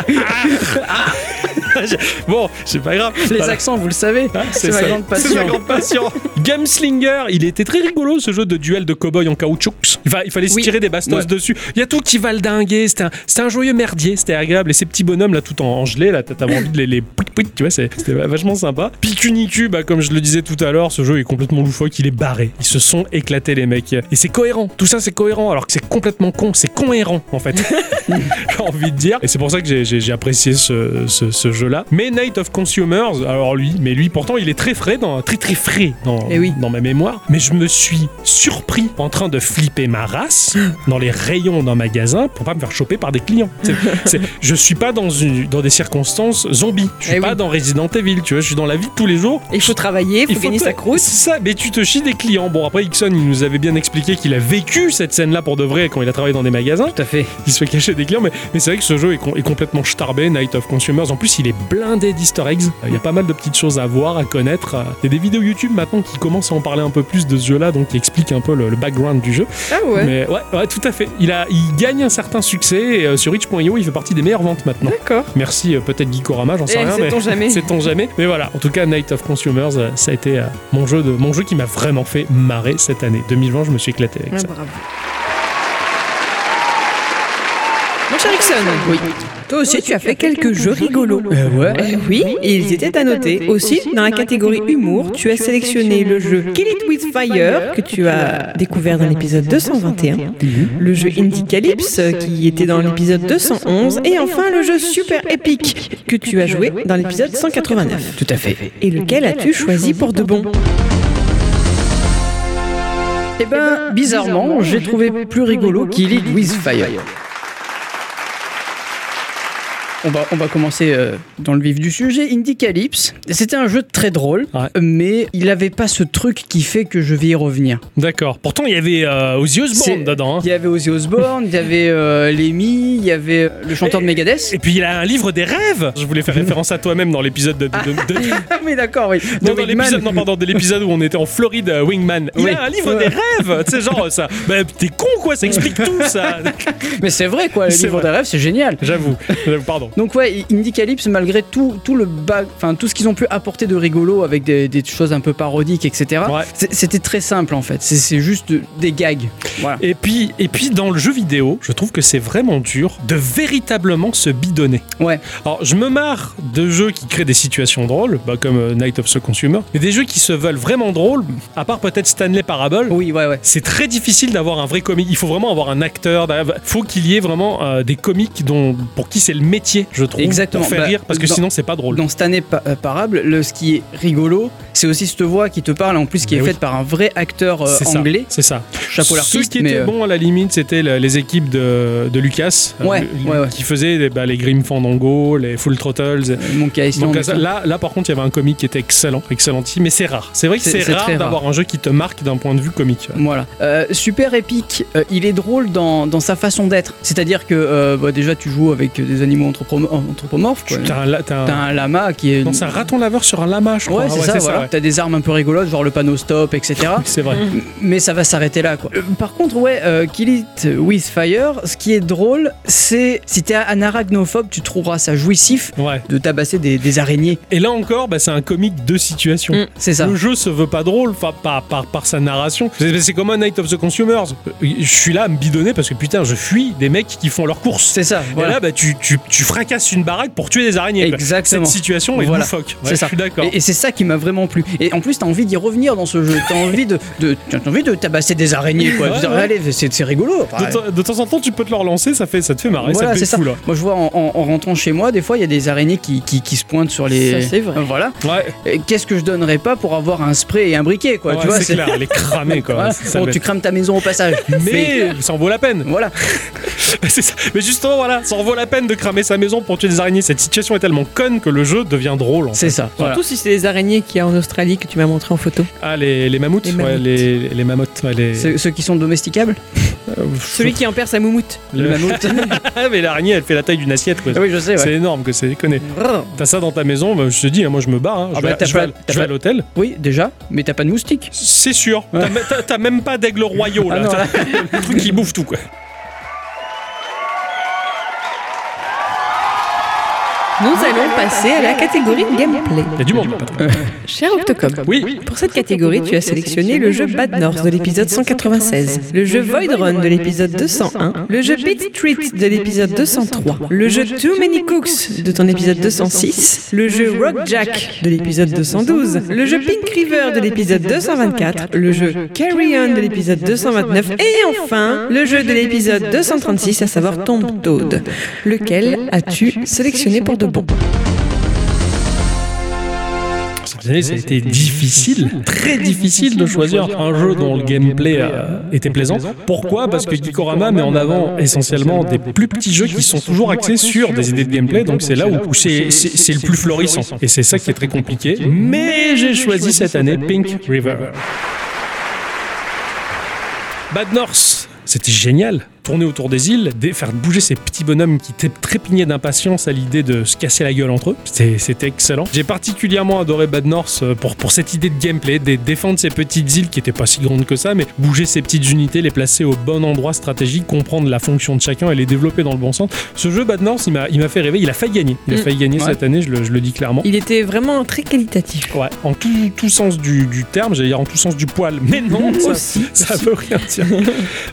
[LAUGHS] [LAUGHS] bon, c'est pas grave. Les Voilà. accents, vous le savez. Ah, c'est ma grande C'est passion. ma grande passion. [LAUGHS] Il était très rigolo ce jeu de duel de cow-boy en caoutchouc. Il, fa- il fallait se Oui. tirer des bastos Ouais. dessus. Il y a tout qui va le dinguer. C'était un, joyeux merdier. C'était agréable. Et ces petits bonhommes là, tout en, gelé, là, t'avais envie de les, les pouit, pouit, tu vois, c'est- c'était vachement sympa. Picunicu, bah, comme je le disais tout à l'heure, ce jeu est complètement loufoque. Il est barré. Ils se sont éclatés, les mecs. Et c'est cohérent. Tout ça, c'est cohérent. Alors que c'est complètement con. C'est cohérent, en fait. [LAUGHS] J'ai envie de dire. Et c'est pour ça que j'ai- apprécié ce, ce- ce Mais Night of Consumers, alors lui, mais lui, pourtant, il est très frais, dans, très très frais dans, Eh oui. dans ma mémoire. Mais je me suis surpris en train de flipper ma race dans les rayons d'un magasin pour pas me faire choper par des clients. C'est- c'est- [LAUGHS] je suis pas dans, une, dans des circonstances zombies. Je suis Eh pas oui. dans Resident Evil, tu vois. Je suis dans la vie de tous les jours. Il faut travailler, il faut gagner sa croûte. C'est ça, mais tu te chies des clients. Bon, après, Ixon, il nous avait bien expliqué qu'il a vécu cette scène-là pour de vrai quand il a travaillé dans des magasins Tout à fait. il se fait cacher des clients, mais, mais c'est vrai que ce jeu est, com- est complètement starbé, Night of Consumers. En plus, il est blindé d'easter eggs. Euh, Il y a pas mal de petites choses à voir, à connaître. Euh, Il y a des vidéos YouTube maintenant qui commencent à en parler un peu plus de ce jeu-là, donc qui expliquent un peu le, le background du jeu. Ah ouais. Mais ouais, ouais, tout à fait. Il, a, il gagne un certain succès et euh, sur Itch.io, il fait partie des meilleures ventes maintenant. D'accord. Merci peut-être Geekorama, j'en sais Eh, rien, mais sait-on jamais. [LAUGHS] sait-on jamais. Mais voilà, en tout cas, Night of Consumers, ça a été mon, jeu de, mon jeu qui m'a vraiment fait marrer cette année. 2020, je me suis éclaté avec Ah, ça. bravo. Cher Ixon, oui. Toi aussi, tu as fait quelques jeux rigolos. Euh, ouais. Eh oui, et ils étaient à noter. Aussi, dans la catégorie humour, tu as sélectionné le jeu Kill It With Fire, que tu as découvert dans l'épisode 221, le jeu Indie Calypse, qui était dans l'épisode 211, et enfin le jeu Super Epic, que tu as joué dans l'épisode 189. Tout à fait. Et lequel as-tu choisi pour de bon Eh ben, bizarrement, j'ai trouvé plus rigolo Kill It With Fire. On va, on va commencer euh, dans le vif du sujet. Indie Calypse, c'était un jeu très drôle, Ouais. mais il n'avait pas ce truc qui fait que je vais y revenir. D'accord. Pourtant, il y avait euh, Ozzy Osbourne dedans. hein. Il y avait Ozzy Osbourne, il y avait euh, Lemmy, il y avait euh, le chanteur de Megadeth. Et puis il a un livre des rêves. Je voulais faire [LAUGHS] référence à toi-même dans l'épisode de, de- de- de- Ah [LAUGHS] mais d'accord, oui. non, dans l'épisode non pardon de l'épisode où on était en Floride Wingman. Il a un livre des rêves. Tu sais genre ça. Bah, t'es con quoi. Ça explique [LAUGHS] tout ça. Mais c'est vrai quoi, le livre vrai. des rêves, c'est génial. J'avoue. J'avoue, Pardon. Donc ouais, Indie Calypse, malgré tout, tout le enfin tout ce qu'ils ont pu apporter de rigolo avec des, des choses un peu parodiques, etc. Ouais. C'était très simple en fait. C'est- juste de- des gags. Voilà. Et puis, et puis dans le jeu vidéo, je trouve que c'est vraiment dur de véritablement se bidonner. Ouais. Alors, je me marre de jeux qui créent des situations drôles, bah, comme euh, Night of the Consumer, mais des jeux qui se veulent vraiment drôles, à part peut-être Stanley Parable. Oui, ouais, ouais. C'est très difficile d'avoir un vrai comique. Il faut vraiment avoir un acteur. Il faut qu'il y ait vraiment euh, des comiques dont, pour qui c'est le métier, je trouve. Exactement. Pour faire Bah, rire, parce que dans- sinon, c'est pas drôle. Dans cette année pa- euh, parable, le, ce qui est rigolo, c'est aussi cette voix qui te parle, en plus qui Mais est oui. faite par un vrai acteur euh, C'est ça, anglais. C'est ça. Chapeau Ce l'artiste, qui mais était euh, bon à la limite, c'était le- les équipes de, de Lucas, euh, Ouais, le- ouais, ouais. qui faisaient les, bah, les Grim Fandango, les Full Throttles. Monkey Island. Donc là, là, par contre, il y avait un comique qui était excellent, excellentissime, mais c'est rare. C'est vrai que C'est- rare d'avoir un jeu qui te marque d'un point de vue comique. Voilà. Super épique. Il est drôle dans, dans sa façon d'être. C'est-à-dire que bah, déjà tu joues avec des animaux anthropo- anthropomorphes. quoi. T'as un, la- t'as un- T'as un lama qui est. Non, c'est un raton laveur sur un lama, je crois. Ouais, c'est Ah ça, voilà. ouais. T'as des armes un peu rigolotes, genre le panneau stop, etc. C'est vrai. mais ça va s'arrêter là quoi. Euh, par contre, ouais, euh, Kill It With Fire, ce qui est drôle, c'est si t'es un arachnophobe, tu trouveras ça jouissif Ouais. de tabasser des, des araignées. Et là encore, bah, c'est un comique de situation. Mm. C'est ça. Le jeu se veut pas drôle enfin, par, par, par sa narration. C'est c'est comme un Night of the Consumers. Je suis là à me bidonner parce que putain, je fuis des mecs qui font leurs courses. C'est ça. Et Voilà. là, bah, tu, tu, tu fracasses une baraque pour tuer des araignées. quoi. Exactement. Cette situation est Voilà. loufoque. Ouais, C'est ça. Je suis d'accord. Et, et c'est ça qui m'a vraiment plu. Et en plus, t'as envie d'y revenir dans ce jeu. T'as envie de, de, t'as envie de tabasser des araignées, quoi. Ouais, ouais. allez, c'est c'est rigolo. De, temps- de temps en temps, tu peux te le relancer, ça, fait, ça te fait marrer, Voilà, ça fait ça. fou là. Moi, je vois en, en- en rentrant chez moi, des fois, il y a des araignées qui, qui, qui se pointent sur les. Ça, c'est vrai. Voilà. Qu'est-ce que je donnerais pas pour avoir un spray et un briquet, quoi. ouais, tu vois, c'est clair, elle est cramée quoi. [LAUGHS] Voilà. Bon, tu crames ta maison au passage. Mais ça en vaut la peine. Voilà. [LAUGHS] C'est ça. Mais justement, voilà, ça en vaut la peine de cramer sa maison pour tuer des araignées. Cette situation est tellement conne que le jeu devient drôle. en fait. C'est ça. Voilà. Surtout si c'est les araignées qu'il y a en Australie que tu m'as montré en photo. Ah, les, les mammouths Les Ouais, les, les mammouths. ouais, les... Ceux, ceux qui sont domesticables Euh, Celui qui en perd sa moumoute. Le mammouth. [LAUGHS] Ah, mais l'araignée, elle fait la taille d'une assiette. Quoi. Ah oui, je sais, C'est ouais. énorme que c'est déconné. Brrr. T'as ça dans ta maison, bah, je te dis, hein, moi je me barre. hein. Ah je bah, vais, t'as je vais pas- à- t'as je vais à pas- l'hôtel. Oui, déjà, mais t'as pas de moustiques. C'est sûr. T'as me- T'as t'as même pas d'aigle royaux là. Ah non, T'as- le [LAUGHS] truc qui bouffe tout quoi. Nous allons passer à la catégorie gameplay. Il y a du monde. [LAUGHS] Cher Octocom, Oui. pour cette catégorie, tu as sélectionné le jeu Bad North de l'épisode 196, le jeu Void Run de l'épisode 201, le jeu Beat Street de l'épisode 203, le jeu Too Many Cooks de ton épisode 206, le jeu Rock Jack de l'épisode 212, le jeu Pink River de l'épisode 224, le jeu Carry On de l'épisode 229 et enfin le jeu de l'épisode 236, à savoir Tomb Toad. Lequel as-tu sélectionné pour de bon. Cette année, ça a été difficile, très difficile de choisir un jeu dont le gameplay euh, était plaisant. Pourquoi? Parce que Geekorama met en avant essentiellement des plus petits jeux qui sont toujours axés sur des idées de gameplay, donc c'est là où c'est le plus florissant. Et c'est ça qui est très compliqué. Mais j'ai choisi cette année Pink River. Bad North, c'était génial. Tourner autour des îles, faire bouger ces petits bonhommes qui étaient trépignaient d'impatience à l'idée de se casser la gueule entre eux. C'était excellent. J'ai particulièrement adoré Bad North euh, pour, pour cette idée de gameplay, de défendre ces petites îles qui étaient pas si grandes que ça, mais bouger ces petites unités, les placer au bon endroit stratégique, comprendre la fonction de chacun et les développer dans le bon sens. Ce jeu Bad North, il m'a il m'a fait rêver. Il a failli gagner. Il a Mm. failli gagner Ouais. cette année, je le, je le dis clairement. Il était vraiment très qualitatif. Ouais, en tout, tout sens du, du terme, j'allais dire en tout sens du poil, mais non, [LAUGHS] ça, Aussi. ça veut rien dire.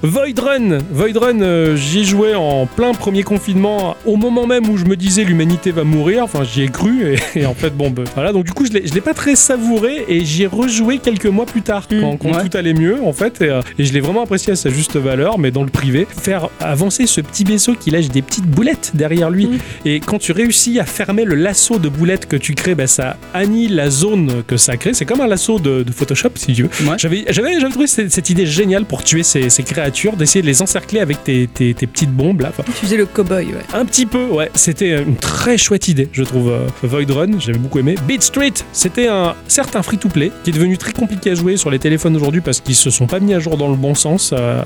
Void Run, Void Run, euh, j'y ai joué en plein premier confinement, au moment même où je me disais l'humanité va mourir. Enfin, j'y ai cru et, et en fait, bon, ben, voilà. Donc du coup, je l'ai, pas très savouré et j'y ai rejoué quelques mois plus tard, Mm. quand, quand Ouais. tout allait mieux, en fait. Et, euh, et je l'ai vraiment apprécié à sa juste valeur, mais dans le privé, faire avancer ce petit vaisseau qui lâche des petites boulettes derrière lui. Mm. Et quand tu réussis à fermer le lasso de boulettes que tu crées, ben, ça annihile la zone que ça crée. C'est comme un lasso de, de Photoshop, si tu veux. Ouais. J'avais, trouvé cette, cette idée géniale pour tuer ces, ces créatures, d'essayer de les encercler avec tes, tes- tes petites bombes là. Enfin, Tu faisais le cow-boy, ouais. un petit peu, ouais. C'était une très chouette idée, je trouve. euh, Void Run, j'avais beaucoup aimé. Beat Street, c'était un certain free-to-play qui est devenu très compliqué à jouer sur les téléphones aujourd'hui parce qu'ils se sont pas mis à jour dans le bon sens. Euh,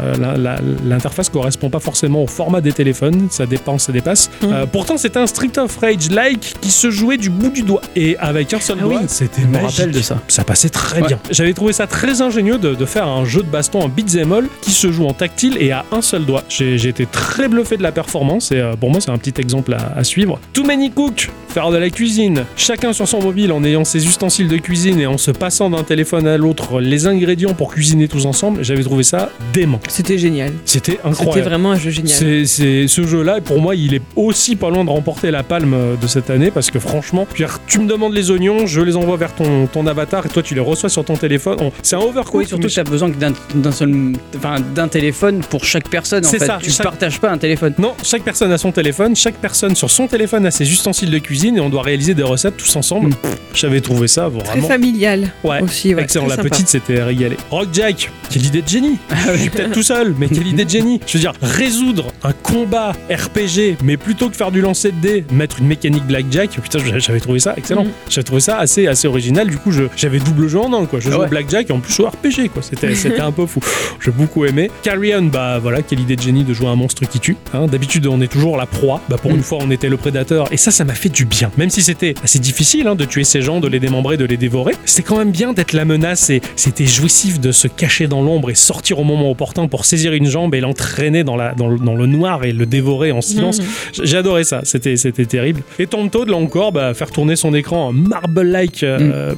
l'interface correspond pas forcément au format des téléphones, ça dépense, ça dépasse. Mm. Euh, pourtant, c'était un Street of Rage-like qui se jouait du bout du doigt et avec un seul Ah doigt, oui. c'était Je me magique. rappelle de ça. Ça passait très Ouais. bien. J'avais trouvé ça très ingénieux de, de faire un jeu de baston en beat'em all qui se joue en tactile et à un seul doigt. J'ai j'ai été très bluffé de la performance et euh, pour moi c'est un petit exemple à, à suivre. Too Many Cook, faire de la cuisine, chacun sur son mobile en ayant ses ustensiles de cuisine et en se passant d'un téléphone à l'autre les ingrédients pour cuisiner tous ensemble, j'avais trouvé ça dément. C'était génial. C'était C'était incroyable. vraiment un jeu génial. C'est, ce jeu-là, pour moi, il est aussi pas loin de remporter la palme euh, de cette année parce que franchement, dire, tu me demandes les oignons, je les envoie vers ton, ton avatar et toi tu les reçois sur ton téléphone. On- c'est un overcooked. Oui, surtout que t'as besoin que d'un d'un seul, enfin d'un téléphone pour chaque personne. En C'est fait, ça, tu chaque- partages pas un téléphone. Non, chaque personne a son téléphone, chaque personne sur son téléphone a ses ustensiles de cuisine et on doit réaliser des recettes tous ensemble. Mm. Pff, J'avais trouvé ça Très vraiment. familial Ouais. aussi. Ouais, Excellent, très la sympa. petite s'était régalée. Rock Jack, quelle idée de génie Je suis peut-être tout seul, mais quelle idée de génie Je veux dire, résoudre un combat RPG, mais plutôt que faire du lancer de dés, mettre une mécanique Blackjack, putain, j'avais trouvé ça excellent. Mhm. J'avais trouvé ça assez, assez original, du coup je- j'avais double jeu en un, quoi. Je jouais Ouais. au Blackjack et en plus au RPG, quoi. C'était c'était un peu fou. J'ai beaucoup aimé. Carry On, bah voilà, quelle idée de génie de jouer un monstre qui tue. hein. D'habitude, on est toujours la proie. Bah pour une fois, on était le prédateur. Et ça, ça m'a fait du bien. Même si c'était assez difficile hein, de tuer ces gens, de les démembrer, de les dévorer, c'était quand même bien d'être la menace et c'était jouissif de se cacher dans l'ombre et sortir au moment opportun pour saisir une jambe et l'entraîner dans, la, dans, le, dans le noir et le dévorer en silence. Mhm. J'ai adoré ça, c'était c'était terrible. Et Tom Toad, là encore, bah, faire tourner son écran marble-like, euh,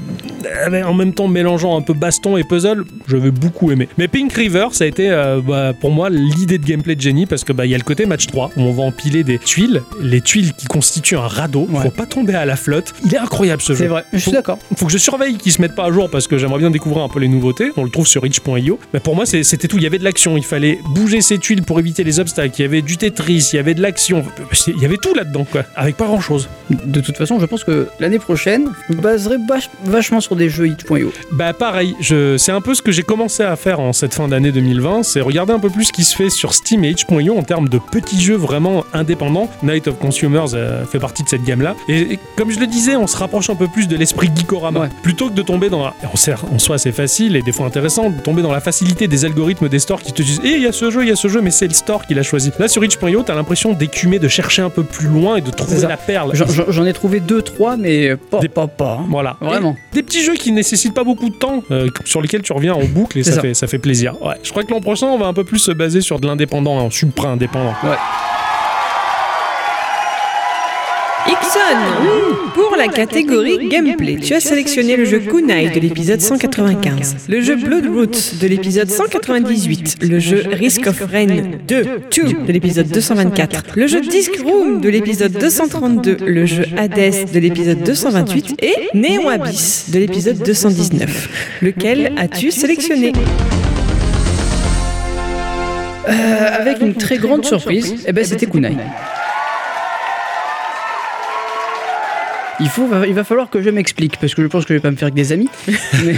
avec- en même temps mélangeant un peu baston et puzzle, j'avais beaucoup aimé. Mais Pink River, ça a été euh, bah, pour moi l'idée de gameplay de génie parce que bah, il y a le côté match 3 où on va empiler des tuiles, les tuiles qui constituent un radeau, Ouais. faut pas tomber à la flotte. Il est incroyable ce jeu. C'est vrai, je suis d'accord. faut que je surveille qu'ils se mettent pas à jour parce que j'aimerais bien découvrir un peu les nouveautés. On le trouve sur itch.io. Mais pour moi, c'était tout. Il y avait de l'action. Il fallait bouger ses tuiles pour éviter les obstacles. Il y avait du Tetris. Il y avait de l'action. Il y avait tout là-dedans, quoi. Avec pas grand-chose. De toute façon, je pense que l'année prochaine, je me baserai vach- vachement sur des jeux hit.io. Bah pareil, je... c'est un peu ce que j'ai commencé à faire en cette fin d'année 2020, c'est regarder un peu plus ce qui se fait sur Steam et itch.io en termes de petits jeux vraiment indépendants. Night of Consumers euh, fait partie de cette gamme-là. Et, et comme je le disais, on se rapproche un peu plus de l'esprit Geekorama. Ouais. Plutôt que de tomber dans la... En, soi c'est facile et des fois intéressant, de tomber dans la facilité des algorithmes des stores qui te disent « Eh, il y a ce jeu, il y a ce jeu, mais c'est le store qui l'a choisi. » Là sur itch.io, t'as l'impression d'écumer, de chercher un peu plus loin et de trouver la perle. J'en- ai trouvé deux, trois, mais pas, Des- pas, pas. hein. Voilà. Vraiment. Et des petits jeux qui nécessitent pas beaucoup de temps, euh, sur lesquels tu reviens en boucle et ça, ça. Fait, ça fait plaisir. Ouais. Je crois que l'an prochain, on va un peu plus se baser sur de l'indépendant, un supra-indépendant. Ixon Pour la catégorie gameplay, tu as sélectionné le jeu Kunai de l'épisode 195, le jeu Bloodroots de l'épisode 198, le jeu Risk of Rain 2, 2 de l'épisode 224, le jeu Disc Room de l'épisode 232, le jeu Hades de l'épisode 228 et Néon Abyss de l'épisode 219. Lequel as-tu sélectionné? Euh, avec une très grande surprise, eh ben, c'était Kunai. Il, faut, il va falloir que je m'explique parce que je pense que je vais pas me faire avec des amis. [LAUGHS] mais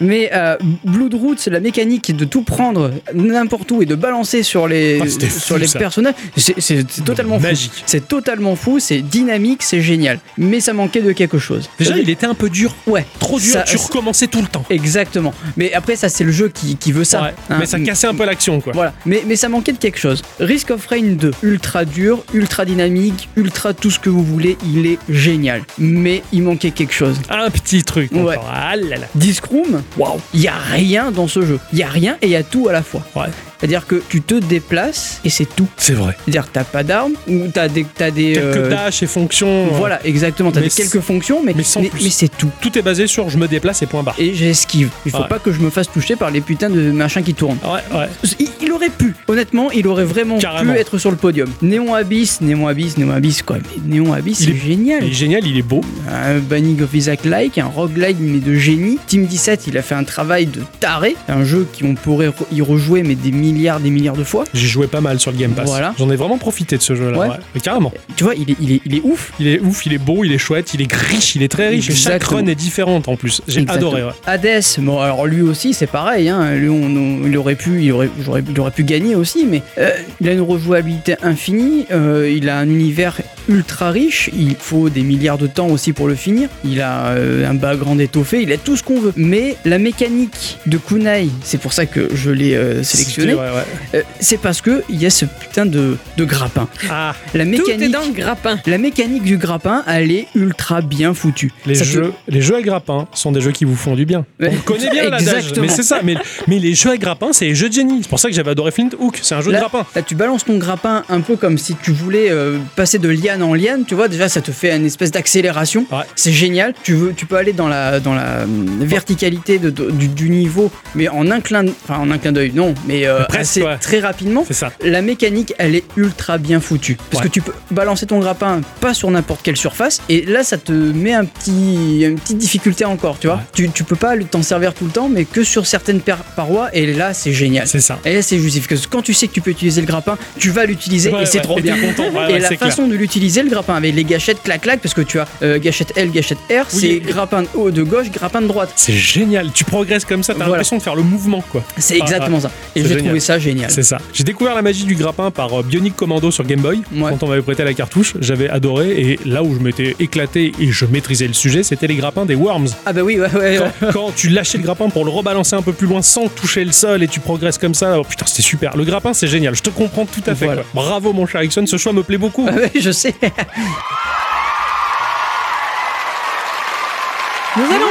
mais euh, Bloodroots, la mécanique de tout prendre n'importe où et de balancer sur les, Ah, fou, sur les ça. personnages, c'est totalement fou. Magique. C'est totalement fou, c'est dynamique, c'est génial. Mais ça manquait de quelque chose. Déjà, il était un peu dur. Ouais, Trop dur, Ça- tu recommençais tout le temps. Exactement. Mais après, ça, c'est le jeu qui, qui veut ça. Ouais. hein. Mais ça cassait un peu l'action, quoi. Voilà, mais, mais ça manquait de quelque chose. Risk of Rain 2, ultra dur, ultra dynamique, ultra tout ce que vous voulez, il est génial. Mais il manquait quelque chose. Un petit truc. Ouais. Ah là là. Disc Room, Waouh. il y a rien dans ce jeu. Il y a rien et il y a tout à la fois. Ouais. C'est-à-dire que tu te déplaces et c'est tout. C'est vrai. C'est-à-dire que t'as pas d'armes ou t'as des, t'as des Quelques euh, tâches et fonctions. Voilà, exactement. T'as quelques fonctions, mais, mais sans mais, plus. mais c'est tout. Tout est basé sur je me déplace et point barre. Et j'esquive. Il faut Ouais. pas que je me fasse toucher par les putains de machins qui tournent. Ouais, ouais. Il, il aurait pu, honnêtement, il aurait vraiment Carrément. pu être sur le podium. Néon Abyss, Néon Abyss, Néon Abyss, quoi. Mais Néon Abyss, Il c'est est- génial. Il est génial, il est beau. Un Banning of Isaac-like, un roguelike, mais de génie. Team 17, il a fait un travail de taré. Un jeu qu'on pourrait re- y rejouer, mais des milliards, des milliards de fois. J'ai joué pas mal sur le Game Pass. Voilà. J'en ai vraiment profité de ce jeu-là. Ouais. ouais. Mais carrément. Tu vois, il est, il est, il est ouf. Il est ouf, il est beau, il est chouette, il est riche, il est très riche. Chaque run est différente en plus. J'ai adoré. Ouais. Hades, bon alors lui aussi c'est pareil, hein. lui on, on- il aurait pu, il aurait, j'aurais- il aurait pu gagner aussi, mais euh, il a une rejouabilité infinie, euh, il a un univers ultra riche, il faut des milliards de temps aussi pour le finir, il a euh, un background étoffé, il a tout ce qu'on veut, mais la mécanique de Kunai, c'est pour ça que je l'ai euh, sélectionné, ouais, ouais. euh, c'est parce que il y a ce putain de, de grappin. Ah, La Tout est mécanique, dans le grappin. la mécanique du grappin, elle est ultra bien foutue. les Ça jeux, les jeux à grappin sont des jeux qui vous font du bien. Ouais. On connaît bien l'adage, Exactement. mais c'est ça. Mais, mais les jeux à grappin, c'est les jeux de génie. C'est pour ça que j'avais adoré Flint Hook. C'est un jeu de grappin. là, tu balances ton grappin un peu comme si tu voulais euh, passer de liane en liane, tu vois, déjà ça te fait une espèce d'accélération. Ouais. C'est génial. Tu, veux, tu peux aller dans la, dans la hum, verticalité de- de- du, du niveau, mais en un clin, enfin en un clin d'œil, non, mais euh, assez- ouais. très rapidement. Ça. La mécanique, elle est ultra bien foutue. Parce Ouais. que tu peux balancer ton grappin pas sur n'importe quelle surface, et là, ça te met un petit, une petite difficulté encore, tu vois. Ouais. Tu, tu peux pas t'en servir tout le temps, mais que sur certaines parois, et là, c'est génial. C'est ça. Et là, c'est justif. Parce que quand tu sais que tu peux utiliser le grappin, tu vas l'utiliser et c'est trop Et bien. et la clair. façon de l'utiliser, le grappin, avec les gâchettes clac-clac, parce que tu as euh, gâchette L, gâchette R, Oui, c'est et- grappin de haut de gauche, grappin de droite. C'est génial. Tu progresses comme ça. T'as Voilà. l'impression de faire le mouvement, quoi. C'est exactement ça. Et j'ai génial. Trouvé ça génial. C'est ça. J'ai découvert la magie du grappin par euh, Bionic Commando sur Game Boy. Ouais. Quand on m'avait prêté la cartouche, j'avais adoré. Et là où je m'étais éclaté et je maîtrisais le sujet, c'était les grappins des Worms. Ah bah oui, ouais, ouais. Quand, quand tu lâchais le grappin pour le rebalancer un peu plus loin sans toucher le sol et tu progresses comme ça, oh putain, c'était super. Le grappin, c'est génial. Je te comprends tout à fait. Voilà. Bravo, mon cher Ixon. Ce choix me plaît beaucoup. Ah ouais, je sais.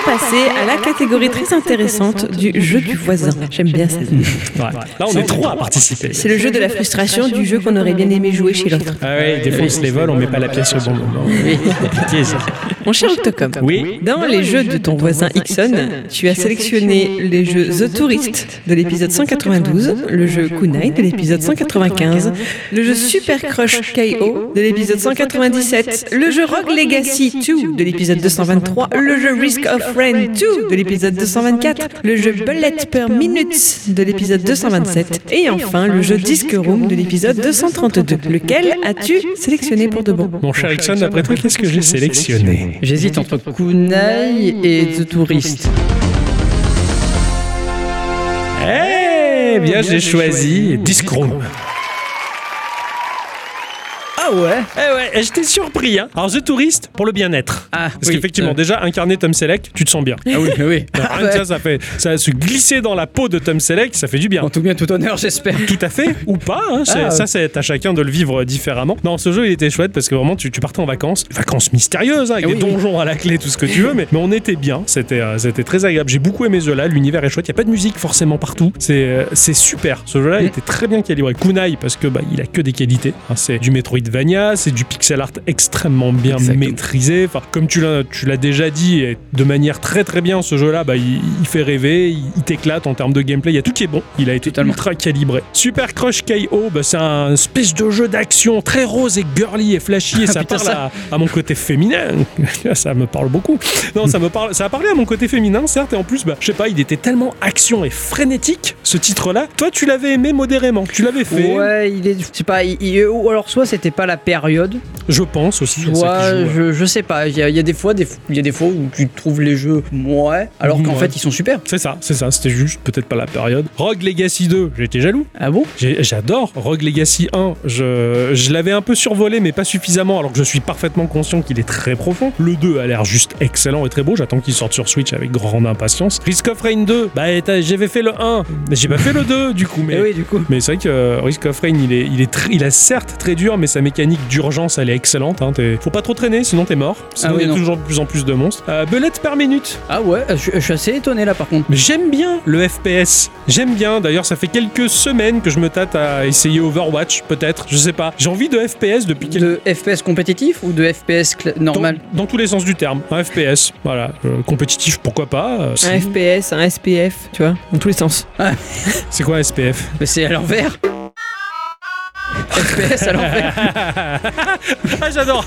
Passer à la catégorie très intéressante du jeu du voisin. J'aime bien ça. Ouais. Là, on est trois à participer. C'est le jeu de la frustration du jeu qu'on aurait bien aimé jouer chez l'autre. Ah oui, des fois on se les vole, on met pas la pièce au bon moment. [LAUGHS] Ça. Mon cher Octocom, Oui. dans les jeux de ton voisin Ixon, tu as sélectionné les jeux The Tourist de l'épisode 192, le jeu Kunai de l'épisode 195, le jeu Super Crush KO de l'épisode 197, le jeu Rogue Legacy 2 de l'épisode 223, le jeu Risk of Rain 2 de l'épisode 224, le jeu Bullet per Minute de l'épisode 227 et enfin le jeu Disc Room de l'épisode 232. Lequel as-tu sélectionné pour de bon Mon cher Ixon, d'après toi, qu'est-ce que j'ai sélectionné J'hésite entre Kunai et The Tourist. Eh bien, j'ai choisi Discroom. Ah ouais Eh ouais, j'étais surpris. Hein. Alors, The Tourist, pour le bien-être. Ah, Parce oui. qu'effectivement, Euh, déjà, incarner Tom Selleck, tu te sens bien. Ah oui, oui. [LAUGHS] Alors, rien que ça, ça fait ça se glisser dans la peau de Tom Selleck, ça fait du bien. En tout bien, tout honneur, j'espère. Tout à fait, ou pas. hein, Ah, ça, c'est à chacun de le vivre différemment. Non, ce jeu, il était chouette parce que vraiment, tu, tu partais en vacances, vacances mystérieuses, hein, avec Ah des oui, oui. donjons à la clé, tout ce que tu veux, mais, mais on était bien. C'était euh, c'était très agréable. J'ai beaucoup aimé ce jeu-là. L'univers est chouette. Il n'y a pas de musique forcément partout. C'est euh, c'est super. Ce jeu-là Mm. était très bien calibré. Kunai, parce que bah, il a que des qualités. hein. c'est du Metroidvania, c'est du pixel art extrêmement bien Exactement. maîtrisé. Enfin, comme tu l'as déjà dit, et de manière très très bien, ce jeu-là, bah, il, il fait rêver, il, il t'éclate en termes de gameplay. Il y a tout qui est bon. Il a été Totalement. ultra calibré. Super Crush KO, bah, c'est un espèce de jeu d'action très rose et girly et flashy. Et ça Putain, parle ça. À, à mon côté féminin. [LAUGHS] ça me parle beaucoup. Non, ça me parle. Ça a parlé à mon côté féminin, certes. Et en plus, bah, je sais pas, il était tellement action et frénétique, ce titre-là. Toi, tu l'avais aimé modérément. Tu l'avais fait. Ouais, il est. Je sais pas, il- il- ou alors soit c'était pas la période, Je pense aussi. ça soit je, je sais pas. Il y, a- y a des fois, des, il y a des fois où tu trouves les jeux ouais, alors qu'en Ouais. fait ils sont super. C'est ça, c'est ça, c'était juste peut-être pas la période. Rogue Legacy 2, j'étais jaloux. Ah bon? J'adore Rogue Legacy 1. Je, je l'avais un peu survolé, mais pas suffisamment, alors que je suis parfaitement conscient qu'il est très profond. Le 2 a l'air juste excellent et très beau. J'attends qu'il sorte sur Switch avec grande impatience. Risk of Rain 2, bah j'avais fait le 1, mais j'ai pas fait le 2 du coup. Mais, Eh oui, du coup. mais c'est vrai que euh, Risk of Rain, il est, il est, il est certes très dur, mais sa mécanique d'urgence, elle est excellente. hein. T'es- Faut pas trop traîner, sinon t'es mort. Sinon Ah oui, il y a non. toujours de plus en plus de monstres. Euh, Bullet per minute. Ah ouais, je, je suis assez étonné là par contre. J'aime bien le FPS. J'aime bien. D'ailleurs, ça fait quelques semaines que je me tâte à essayer Overwatch, peut-être. Je sais pas. J'ai envie de FPS depuis quelques De FPS compétitif ou de FPS normal Dans, dans tous les sens du terme. Un FPS. Voilà. Euh, compétitif, pourquoi pas. Euh, Un FPS, un SPF, tu vois, dans tous les sens. C'est quoi SPF [LAUGHS] Mais c'est à l'envers. FPS à l'envers. [LAUGHS] Ah, j'adore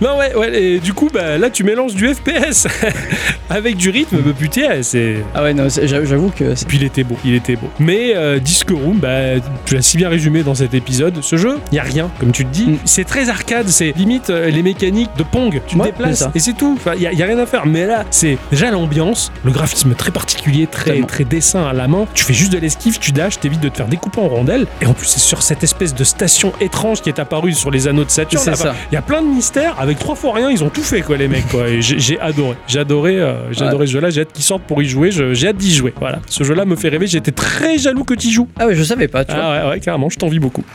Non, ouais, ouais. Et du coup, bah, là, tu mélanges du FPS [LAUGHS] avec du rythme. Bah, putain, c'est. Ah ouais, non, j'avoue que Puis il était beau, il était beau. Mais euh, Disco Room, bah, tu l'as si bien résumé dans cet épisode. Ce jeu, il y a rien, comme tu te dis. Mm. C'est très arcade, c'est limite euh, les mécaniques de Pong. Tu te Ouais, déplaces et c'est tout. Enfin, il y, a- y a rien à faire. Mais là, c'est déjà l'ambiance, le graphisme très particulier, très très dessin à la main. Tu fais juste de l'esquive, tu dashes, t'évites de te faire découper en rondelles. Et en plus, c'est sur cette espèce de station étrange qui est apparue sur les anneaux de Saturne. Il y a plein de mystères. Avec trois fois rien, ils ont tout fait, quoi, les mecs. Quoi. Et j'ai adoré. J'ai adoré, euh, j'ai Ouais. adoré ce jeu-là. J'ai hâte qu'il sorte pour y jouer. J'ai hâte d'y jouer. Voilà. Ce jeu-là me fait rêver. J'étais très jaloux que tu y joues. Ah ouais, je savais pas, tu vois. Ah ouais, ouais, carrément. Je t'envie beaucoup. [LAUGHS]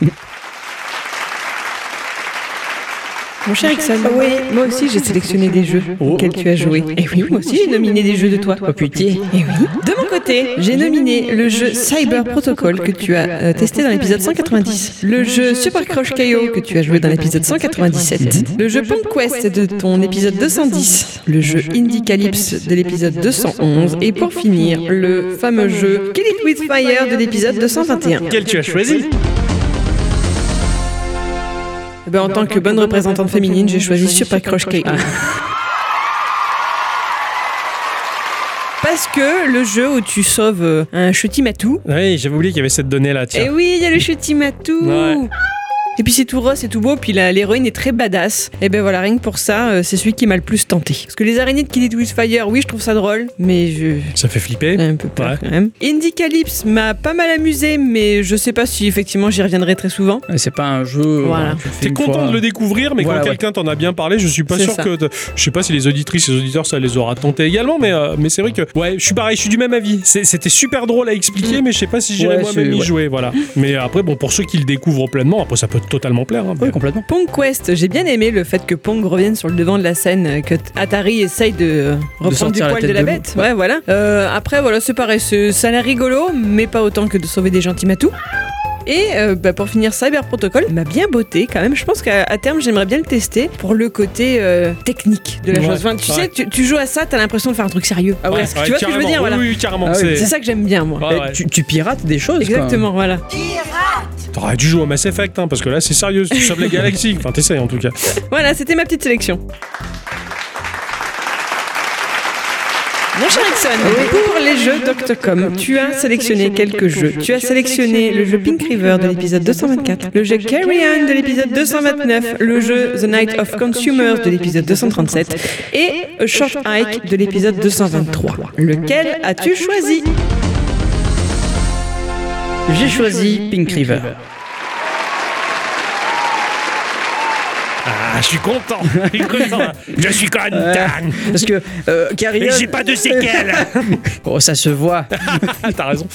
Mon cher Ixon, oui, moi aussi j'ai sélectionné des jeux auxquels tu as joué. Et oui, moi aussi j'ai nominé des jeux de toi. Oh putain. Et oui. De mon côté, j'ai nominé le jeu Cyber Protocol que tu as euh, testé dans l'épisode 190, le jeu Super Crush KO que tu as joué dans l'épisode 197, le jeu Pond Quest de ton épisode 210, le jeu Indie Calypse de l'épisode 211 et pour finir, le fameux jeu Kill It With Fire de l'épisode 221. Quel tu as choisi? Ben, en tant que bonne représentante féminine, j'ai choisi Super Crush KO. Parce que le jeu où tu sauves euh, un Chutimatou. Oui, j'avais oublié qu'il y avait cette donnée-là. Et Tiens. Eh oui, il y a le Chutimatou Ouais. Et puis c'est tout rose, c'est tout beau, puis la- l'héroïne est très badass. Et ben voilà, rien que pour ça, euh, c'est celui qui m'a le plus tenté. Parce que les araignées de Kill It With Fire, oui, je trouve ça drôle, mais je... Ça fait flipper. un peu peur Ouais. quand même. Indie Calypse m'a pas mal amusé, mais je sais pas si effectivement j'y reviendrai très souvent. Ouais, C'est pas un jeu. Voilà. euh, fais T'es content fois. de le découvrir, mais Voilà, quand ouais. quelqu'un t'en a bien parlé, je suis pas sûr ça. que. Je sais pas si les auditrices et les auditeurs ça les aura tentés également, mais, euh, mais c'est vrai que. Ouais, je suis pareil, je suis du même avis. C'était super drôle à expliquer, mais je sais pas si j'irai Ouais, moi-même y ouais. jouer, voilà. Mais après, bon, pour ceux qui le découvrent pleinement, après ça peut totalement plaire. hein. Oui, complètement. Pong Quest, j'ai bien aimé le fait que Pong revienne sur le devant de la scène, que Atari essaye de reprendre du la poil de la bête. Ouais, voilà. Euh, après, voilà, c'est pareil, ça a l'air rigolo, mais pas autant que de sauver des gentils matous. Et euh, bah, pour finir, Cyber Protocol m'a bien botté quand même. Je pense qu'à à terme, j'aimerais bien le tester pour le côté euh, technique de la Ouais, chose. Enfin, tu sais, tu, tu joues à ça, t'as l'impression de faire un truc sérieux. Ah ouais, Ouais, tu vois ce que je veux dire voilà. Oui, oui, carrément. Ah oui, c'est- ça que j'aime bien, moi. Ouais, Eh, ouais. Tu, tu pirates des choses. quoi. Exactement, voilà. T'aurais dû jouer au Mass Effect, hein, parce que là, c'est sérieux. Tu sauves les [LAUGHS] galaxies. Enfin, t'essayes en tout cas. Voilà, c'était ma petite sélection. Mon cher Ixon, pour les jeux Doctocom, tu as sélectionné quelques jeux. Tu as sélectionné le jeu Pink River de l'épisode 224, le jeu Carry On de l'épisode 229, le jeu The Night of Consumers de l'épisode 237 et A Short Hike de l'épisode 223. Lequel as-tu choisi J'ai choisi Pink River. Ah, je suis content. Je suis content. Je suis content. Parce que euh, Carrion. Mais j'ai pas de séquelles. [LAUGHS] Oh, ça se voit. [LAUGHS] T'as raison.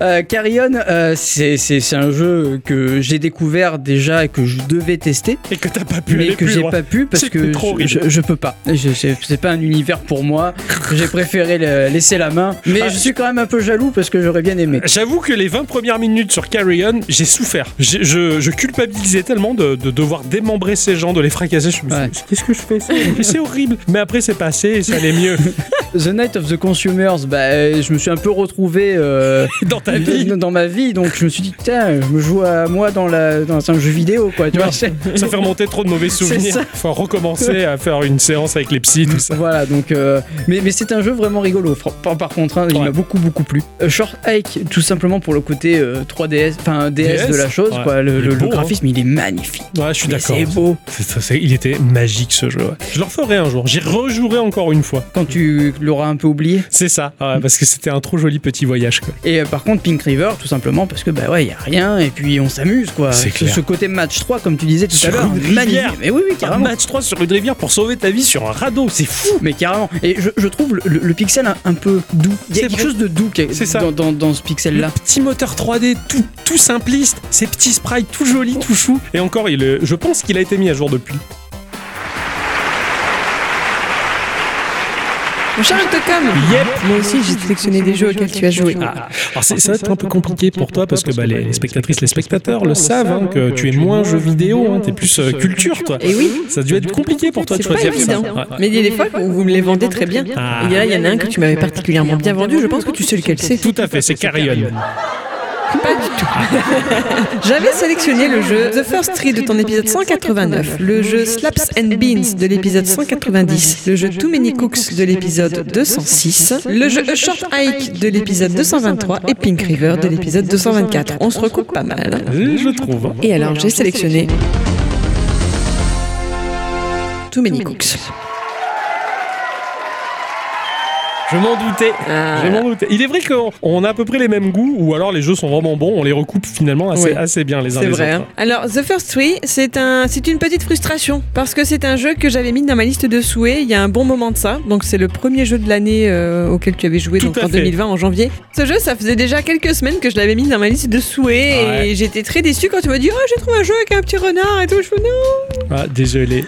Euh, Carrion, euh, c'est c'est- c'est un jeu que j'ai découvert déjà et que je devais tester. Et que t'as pas pu mais que j'ai pas pu parce que trop je, je, je peux pas. C'est pas un univers pour moi. [LAUGHS] J'ai préféré le- laisser la main. Mais Ah. je suis quand même un peu jaloux parce que j'aurais bien aimé. J'avoue que les 20 premières minutes sur Carry On, j'ai souffert. Je, je culpabilisais tellement de, de devoir démembrer ces gens, de les fracasser. Je me suis Ouais. dit, qu'est-ce que je fais C'est- horrible. Mais après, c'est passé et ça allait mieux. [LAUGHS] The Night of the Consumers, bah, euh, je me suis un peu retrouvé euh, [LAUGHS] Dans ta vie. dans ma vie, donc je me suis dit, tiens, je me joue à moi dans, la, dans un jeu vidéo, quoi. Tu vois, c'est- Ça fait remonter trop de mauvais souvenirs. Faut recommencer à faire une séance avec les psys, tout ça. Voilà, donc. euh, mais mais c'est un jeu vraiment rigolo. Par, par contre, hein, il Ouais. m'a beaucoup, beaucoup plu. Euh, Short Hike, tout simplement pour le côté euh, 3DS, enfin DS, DS, de la chose, ouais. quoi. Le, hein. graphisme, il est magnifique. Ouais, je suis d'accord. C'est beau. Il était magique ce jeu. ouais. Je le referai un jour. J'y rejouerai encore une fois. Quand tu l'auras un peu oublié. C'est ça. Ouais, parce que c'était un trop joli petit voyage. Quoi. Et euh, par contre, Pink River, tout simplement parce que, bah ouais, il y a rien, et puis on s'amuse, quoi. C'est Ce- clair. Ce côté match 3, comme tu disais tout Sur à l'heure, magnifique. Mais oui, oui, Un carrément. match 3 sur une rivière pour sauver ta vie sur un radeau. C'est fou. Mais carrément. Et je, je trouve le, le- le pixel un, un peu doux. Il y a quelque vrai. chose de doux qui est. Dans, dans- dans ce Le pixel-là. petit moteur 3D tout, tout simpliste, ces petits sprites tout jolis, tout chou. Et encore, il, je pense qu'il a été mis à jour depuis. Mon cher Octocom, Yep. moi aussi j'ai sélectionné des jeux auxquels tu as joué. Ah, alors ça va être un peu compliqué pour toi parce que bah, les, les spectatrices, les spectateurs le savent hein, que tu es moins jeu vidéo, hein, t'es plus euh, culture toi. Et oui, Ça a dû être compliqué pour toi de c'est pas choisir ça. évident. Ouais. Mais il y a des fois où vous me les vendez très bien. Ah. Et là, il y en a un que tu m'avais particulièrement bien vendu. Je pense que tu sais lequel c'est. Tout à fait, c'est Carrion. Pas du tout. J'avais sélectionné le jeu The First Tree de ton épisode 189, le jeu Slaps and Beans de l'épisode 190, le jeu Too Many Cooks de l'épisode 206, le jeu A Short Hike de l'épisode 223 et Pink River de l'épisode 224. On se recoupe pas mal. Je trouve. Et alors, j'ai sélectionné Too Many Cooks. Je m'en doutais. Ah. Je m'en doutais. Il est vrai qu'on on a à peu près les mêmes goûts, ou alors les jeux sont vraiment bons, on les recoupe finalement assez, Oui. assez bien les uns C'est les vrai. autres. hein. Alors, The First Tree, c'est un, c'est une petite frustration parce que c'est un jeu que j'avais mis dans ma liste de souhaits il y a un bon moment de ça. Donc, c'est le premier jeu de l'année euh, auquel tu avais joué donc en fait. 2020 en janvier. Ce jeu, ça faisait déjà quelques semaines que je l'avais mis dans ma liste de souhaits Ouais. et j'étais très déçue quand tu m'as dit oh j'ai trouvé un jeu avec un petit renard et tout. Je fais non, Ah, désolé.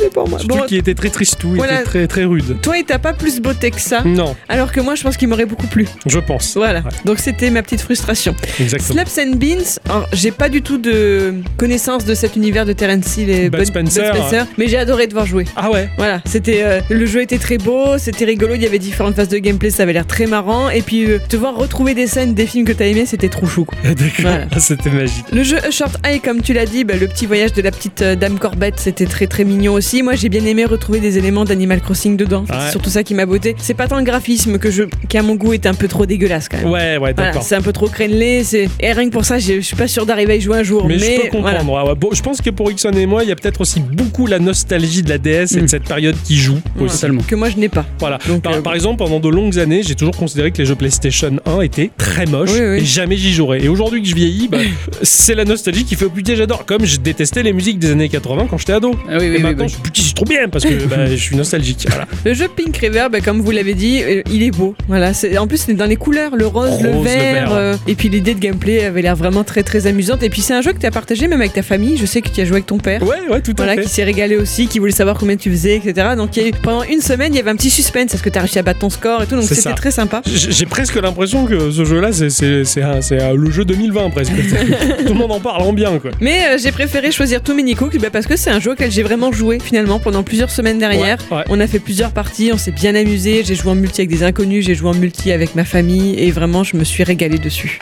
c'est pour moi. Surtout Bon, qui était très tristou, il Voilà. était très, très rude. toi, il t'a pas plus beauté que ça. Non, Alors que moi, je pense qu'il m'aurait beaucoup plu. je pense. Voilà. Ouais. Donc c'était ma petite frustration. Exactement. Slaps and Beans, alors j'ai pas du tout de connaissance de cet univers de Terence Hill et Bud Spencer, mais j'ai adoré devoir jouer. Ah ouais Voilà, c'était euh, le jeu était très beau, c'était rigolo, il y avait différentes phases de gameplay, ça avait l'air très marrant et puis euh, te voir retrouver des scènes des films que t'as aimé, c'était trop chou. [LAUGHS] D'accord, Voilà. Ah, c'était magique. Le jeu A Short Eye, comme tu l'as dit, bah, le petit voyage de la petite euh, dame Corbette, c'était très très mignon aussi. Moi, j'ai bien aimé retrouver des éléments d'Animal Crossing dedans. Ouais. C'est surtout ça qui m'a beauté. C'est pas tant le graphisme que je, qui à mon goût est un peu trop dégueulasse quand même. Ouais, ouais, Voilà, d'accord. c'est un peu trop crénelé, c'est et rien que pour ça, je suis pas sûr d'arriver à y jouer un jour. mais, Mais, je peux voilà. comprendre. ouais, ouais. Bon, je pense que pour Ixon et moi, il y a peut-être aussi beaucoup la nostalgie de la DS et de Mm. cette période qui joue Ouais. aussi. Totalement. que moi je n'ai pas. Voilà. Donc, par, euh, par exemple, pendant de longues années, j'ai toujours considéré que les jeux PlayStation 1 étaient très moches Oui, oui. et jamais j'y jouerais. Et aujourd'hui que je vieillis, bah, [LAUGHS] c'est la nostalgie qui fait oh putain, j'adore. Comme je détestais les musiques des années 80 quand j'étais ado. Ah oui, et oui, maintenant, oui. je suis c'est trop bien parce que bah, [LAUGHS] je suis nostalgique. Voilà. Le jeu Pink River, bah, comme vous l'avez dit, euh, il est beau. Voilà, c'est- en plus, c'est dans les couleurs, le rose, le Rose, le vert. vert, euh, et puis l'idée de gameplay avait l'air vraiment très très amusante. Et puis c'est un jeu que tu as partagé même avec ta famille. Je sais que tu as joué avec ton père. Ouais, ouais, tout à Voilà, fait. qui s'est régalé aussi, qui voulait savoir combien tu faisais, etc. Donc il y a eu- pendant une semaine, il y avait un petit suspense. Est-ce que tu as réussi à battre ton score et tout? Donc C'est c'était très sympa. J'ai presque l'impression que ce jeu-là, c'est- c'est c'est un- c'est un- le jeu 2020 presque. [LAUGHS] Tout le monde en parle en bien, quoi. Mais euh, j'ai préféré choisir Too Many Cooks bah, parce que c'est un jeu auquel j'ai vraiment joué finalement pendant plusieurs semaines derrière. Ouais, ouais. On a fait plusieurs parties, on s'est bien amusé. J'ai joué en multi avec des inconnus, j'ai joué en multi avec ma famille et vraiment je me suis régalé dessus.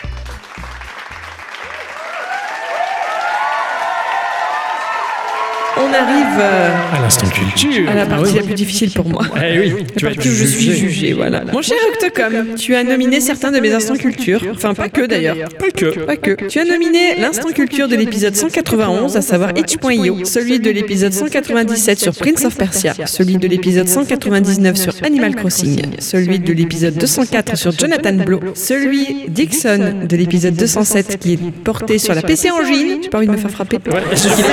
On arrive euh, À l'instant culture. à la partie Ah oui. la plus difficile pour moi. Eh oui, tu La vas partie où je suis jugé, voilà. Mon cher Octocom, tu as nominé certains de mes instants culture. Enfin, pas que d'ailleurs. Pas que. Pas que. Tu as nominé l'instant culture de l'épisode 191, à savoir Itch.io, celui de l'épisode 197 sur Prince of Persia, celui de l'épisode 199 sur Animal Crossing, celui de l'épisode 204 sur Jonathan Blow, celui Dixon de l'épisode 207 qui est porté sur la PC Engine. J'ai pas envie de me faire frapper. Ouais, j'ai qu'il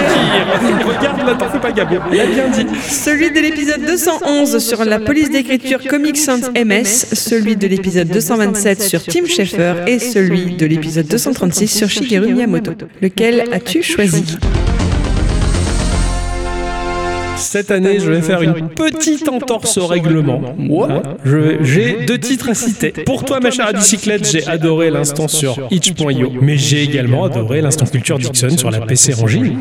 Regarde là, t'en fais pas Gabo. Il a bien dit. Celui de l'épisode 211 sur la police d'écriture Comic Sans MS, celui de l'épisode 227 sur Tim Schafer et celui de l'épisode 236 sur Shigeru Miyamoto. Lequel as-tu choisi Cette année, je vais faire une petite entorse au règlement. Hein, je- J'ai deux titres à citer. Pour toi, ma chère bicyclette, j'ai adoré l'instant sur itch.io, mais j'ai également adoré l'instant culture Dixon sur la PC Engine.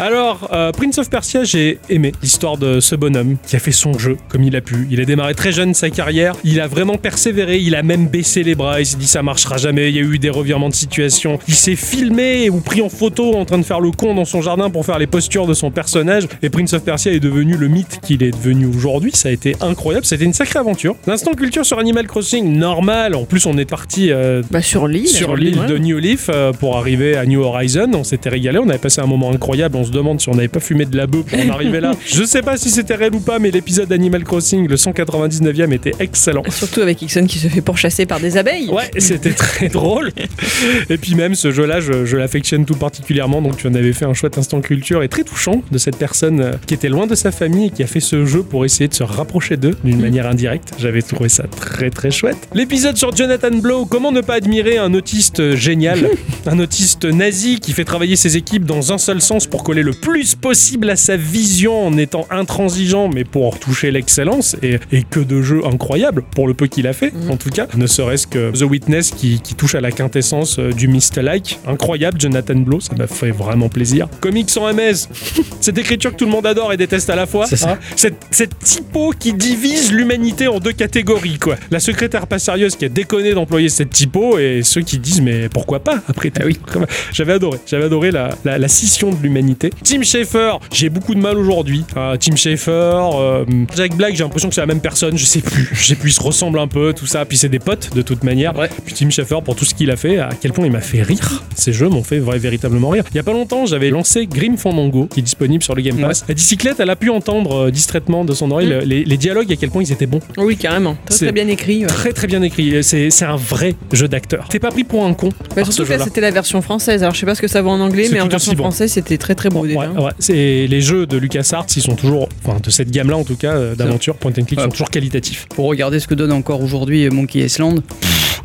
Alors, euh, Prince of Persia, j'ai aimé l'histoire de ce bonhomme qui a fait son jeu comme il a pu. Il a démarré très jeune sa carrière, il a vraiment persévéré, il a même baissé les bras, il s'est dit ça marchera jamais, il y a eu des revirements de situation. Il s'est filmé ou pris en photo en train de faire le con dans son jardin pour faire les postures de son personnage. Et Prince of Persia est devenu le mythe qu'il est devenu aujourd'hui. Ça a été incroyable, c'était une sacrée aventure. L'instant culture sur Animal Crossing, normal. En plus, on est parti euh, Bah sur l'île. sur l'île de New Leaf euh, pour arriver à New Horizon. On s'était régalé, on avait passé un moment incroyable. On se demande si on n'avait pas fumé de la bœuf pour en arriver là. [LAUGHS] Je sais pas si c'était réel ou pas, mais l'épisode Animal Crossing, le 199e, était excellent. Surtout avec Ixon qui se fait pourchasser par des abeilles. Ouais, c'était très drôle. Et puis même ce jeu-là, je, je l'affectionne tout particulièrement. Donc tu en avais fait un chouette instant culture et très touchant de cette personne euh, qui était loin de sa famille et qui a fait ce jeu pour essayer de se rapprocher d'eux d'une manière indirecte. J'avais trouvé ça très très chouette. L'épisode sur Jonathan Blow, comment ne pas admirer un autiste génial, [LAUGHS] un autiste nazi qui fait travailler ses équipes dans un seul sens pour coller le plus possible à sa vision en étant intransigeant, mais pour toucher l'excellence et, et que de jeux incroyables pour le peu qu'il a fait, en tout cas. Ne serait-ce que The Witness qui, qui touche à la quintessence euh, du Mist-like. Incroyable, Jonathan Blow, ça m'a fait vraiment plaisir. Comics sans MS, [LAUGHS] cette écriture que tout le monde adore et déteste à la fois. Hein. Cette, cette typo qui divise l'humanité en deux catégories, quoi. La secrétaire pas sérieuse qui a déconné d'employer cette typo et ceux qui disent mais pourquoi pas après tout. oui. J'avais adoré, j'avais adoré la, la, la scission de l'humanité. Tim Schafer, j'ai beaucoup de mal aujourd'hui. Ah, Tim Schafer, euh, Jack Black, j'ai l'impression que c'est la même personne, je sais plus. Je sais plus, ils se ressemblent un peu, tout ça. Puis c'est des potes de toute manière. Ouais. Puis Tim Schafer, pour tout ce qu'il a fait, à quel point il m'a fait rire. Ces jeux m'ont fait vrai, véritablement rire. Il y a pas longtemps, j'avais lancé Grim Fandango, qui est disponible sur le Game Pass. La bicyclette, elle a pu entendre euh, distraitement de son oreille Mm. les, les dialogues, à quel point ils étaient bons. Oui, carrément. Très, très bien écrit. ouais. Très très bien écrit. C'est un vrai jeu d'acteur. T'es pas pris pour un con. Bah, surtout que c'était la version française. Alors, je sais pas ce que ça vaut en anglais, mais en version bon. française, c'était très très Ouais, ouais. C'est les jeux de LucasArts, ils sont toujours, enfin de cette gamme-là en tout cas, euh, d'aventure, point and click, Ouais. sont toujours qualitatifs. Pour regarder ce que donne encore aujourd'hui Monkey Island,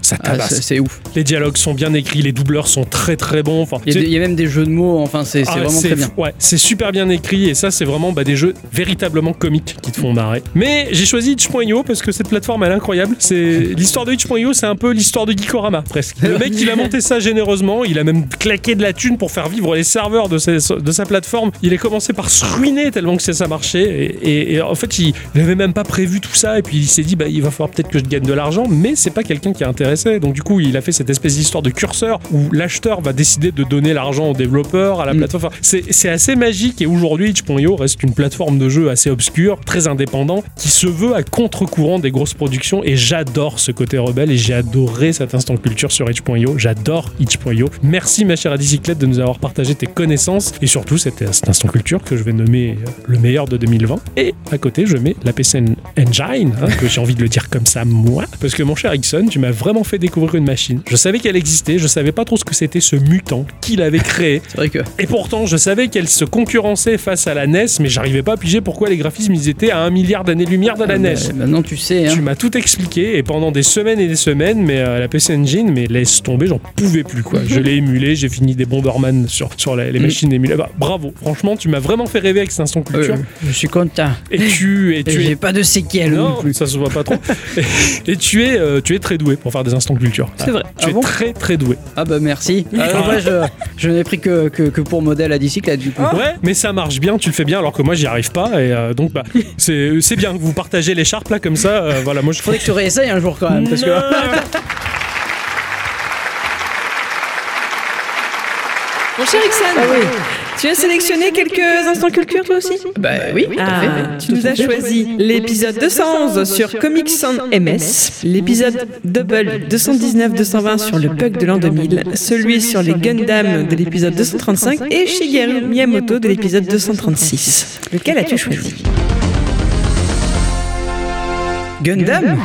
Ça ah, tabasse. c'est c'est ouf. les dialogues sont bien écrits, les doubleurs sont très très bons. Enfin, Il y, a c'est- des- il y a même des jeux de mots, enfin c'est Ah, vraiment très bien. Ouais, c'est super bien écrit et ça, c'est vraiment bah, des jeux véritablement comiques qui te font marrer. Mais j'ai choisi itch.io parce que cette plateforme elle est incroyable. C'est l'histoire de itch.io, c'est un peu l'histoire de Geekorama presque. Le mec, il a monté ça généreusement, il a même claqué de la thune pour faire vivre les serveurs de, ses- de sa plateforme. Il a commencé par se ruiner tellement que ça, ça marchait et, et- et en fait, il n'avait même pas prévu tout ça et puis il s'est dit bah il va falloir peut-être que je gagne de l'argent, mais c'est pas quelqu'un qui est intéressé. Donc du coup, il a fait cette espèce d'histoire de curseur où l'acheteur va décider de donner l'argent au développeur, à la Mm. plateforme. Enfin, c'est assez magique et aujourd'hui, itch.io reste une plateforme de jeu assez obscure, très indépendant, qui se veut à contre-courant des grosses productions et j'adore ce côté rebelle et j'ai adoré cet instant culture sur itch.io. J'adore itch.io. Merci ma chère Adicyclette de nous avoir partagé tes connaissances et surtout c'était cet instant culture que je vais nommer euh, le meilleur de 2020. Et à côté, je mets la PC Engine, hein, que j'ai envie de le dire comme ça moi, parce que mon cher Ixon, tu m'as vraiment fait découvrir une machine. Je savais qu'elle existait, je savais pas trop ce que c'était ce mutant, qui l'avait créé. [LAUGHS] C'est vrai que. Et pourtant, je savais qu'elle se concurrençait face à la NES, mais j'arrivais pas à piger pourquoi les graphismes ils étaient à un milliard d'années-lumière de la NES. Bah, maintenant tu sais. Hein. Tu m'as tout expliqué et pendant des semaines et des semaines, mais euh, la PC Engine, mais laisse tomber, j'en pouvais plus quoi. Je l'ai émulé, j'ai fini des Bomberman sur, sur les, les Mm. machines émulées. Bah, bravo, franchement, tu m'as vraiment fait rêver avec cet instant culture. Euh, je suis content. Et tu, et Et tu J'ai es. pas de séquelles non, Non, plus. ça se voit pas trop. et, [LAUGHS] et tu es, euh, tu es très doué pour faire des instants culture. C'est vrai. Tu Ah es bon très très doué. Ah bah merci. Euh, ouais, je, je n'ai pris que, que, que pour modèle à bicyclette du coup. Ouais, mais ça marche bien, tu le fais bien, alors que moi j'y arrive pas. Et euh, donc bah, [LAUGHS] c'est c'est bien que vous partagez l'écharpe là comme ça. euh, voilà, moi je Faudrait que tu réessayes un jour quand même. Parce que... [LAUGHS] Mon cher Ixon, tu as sélectionné quelques instants culture toi aussi? Bah oui, tout à Ah, fait. tu nous as choisi l'épisode 211 sur Comic Sans MS, l'épisode Double 219-220 sur le bug de l'an 2000, celui sur les Gundam de l'épisode 235 et Shigeru Miyamoto de l'épisode 236. Lequel as-tu choisi? Gundam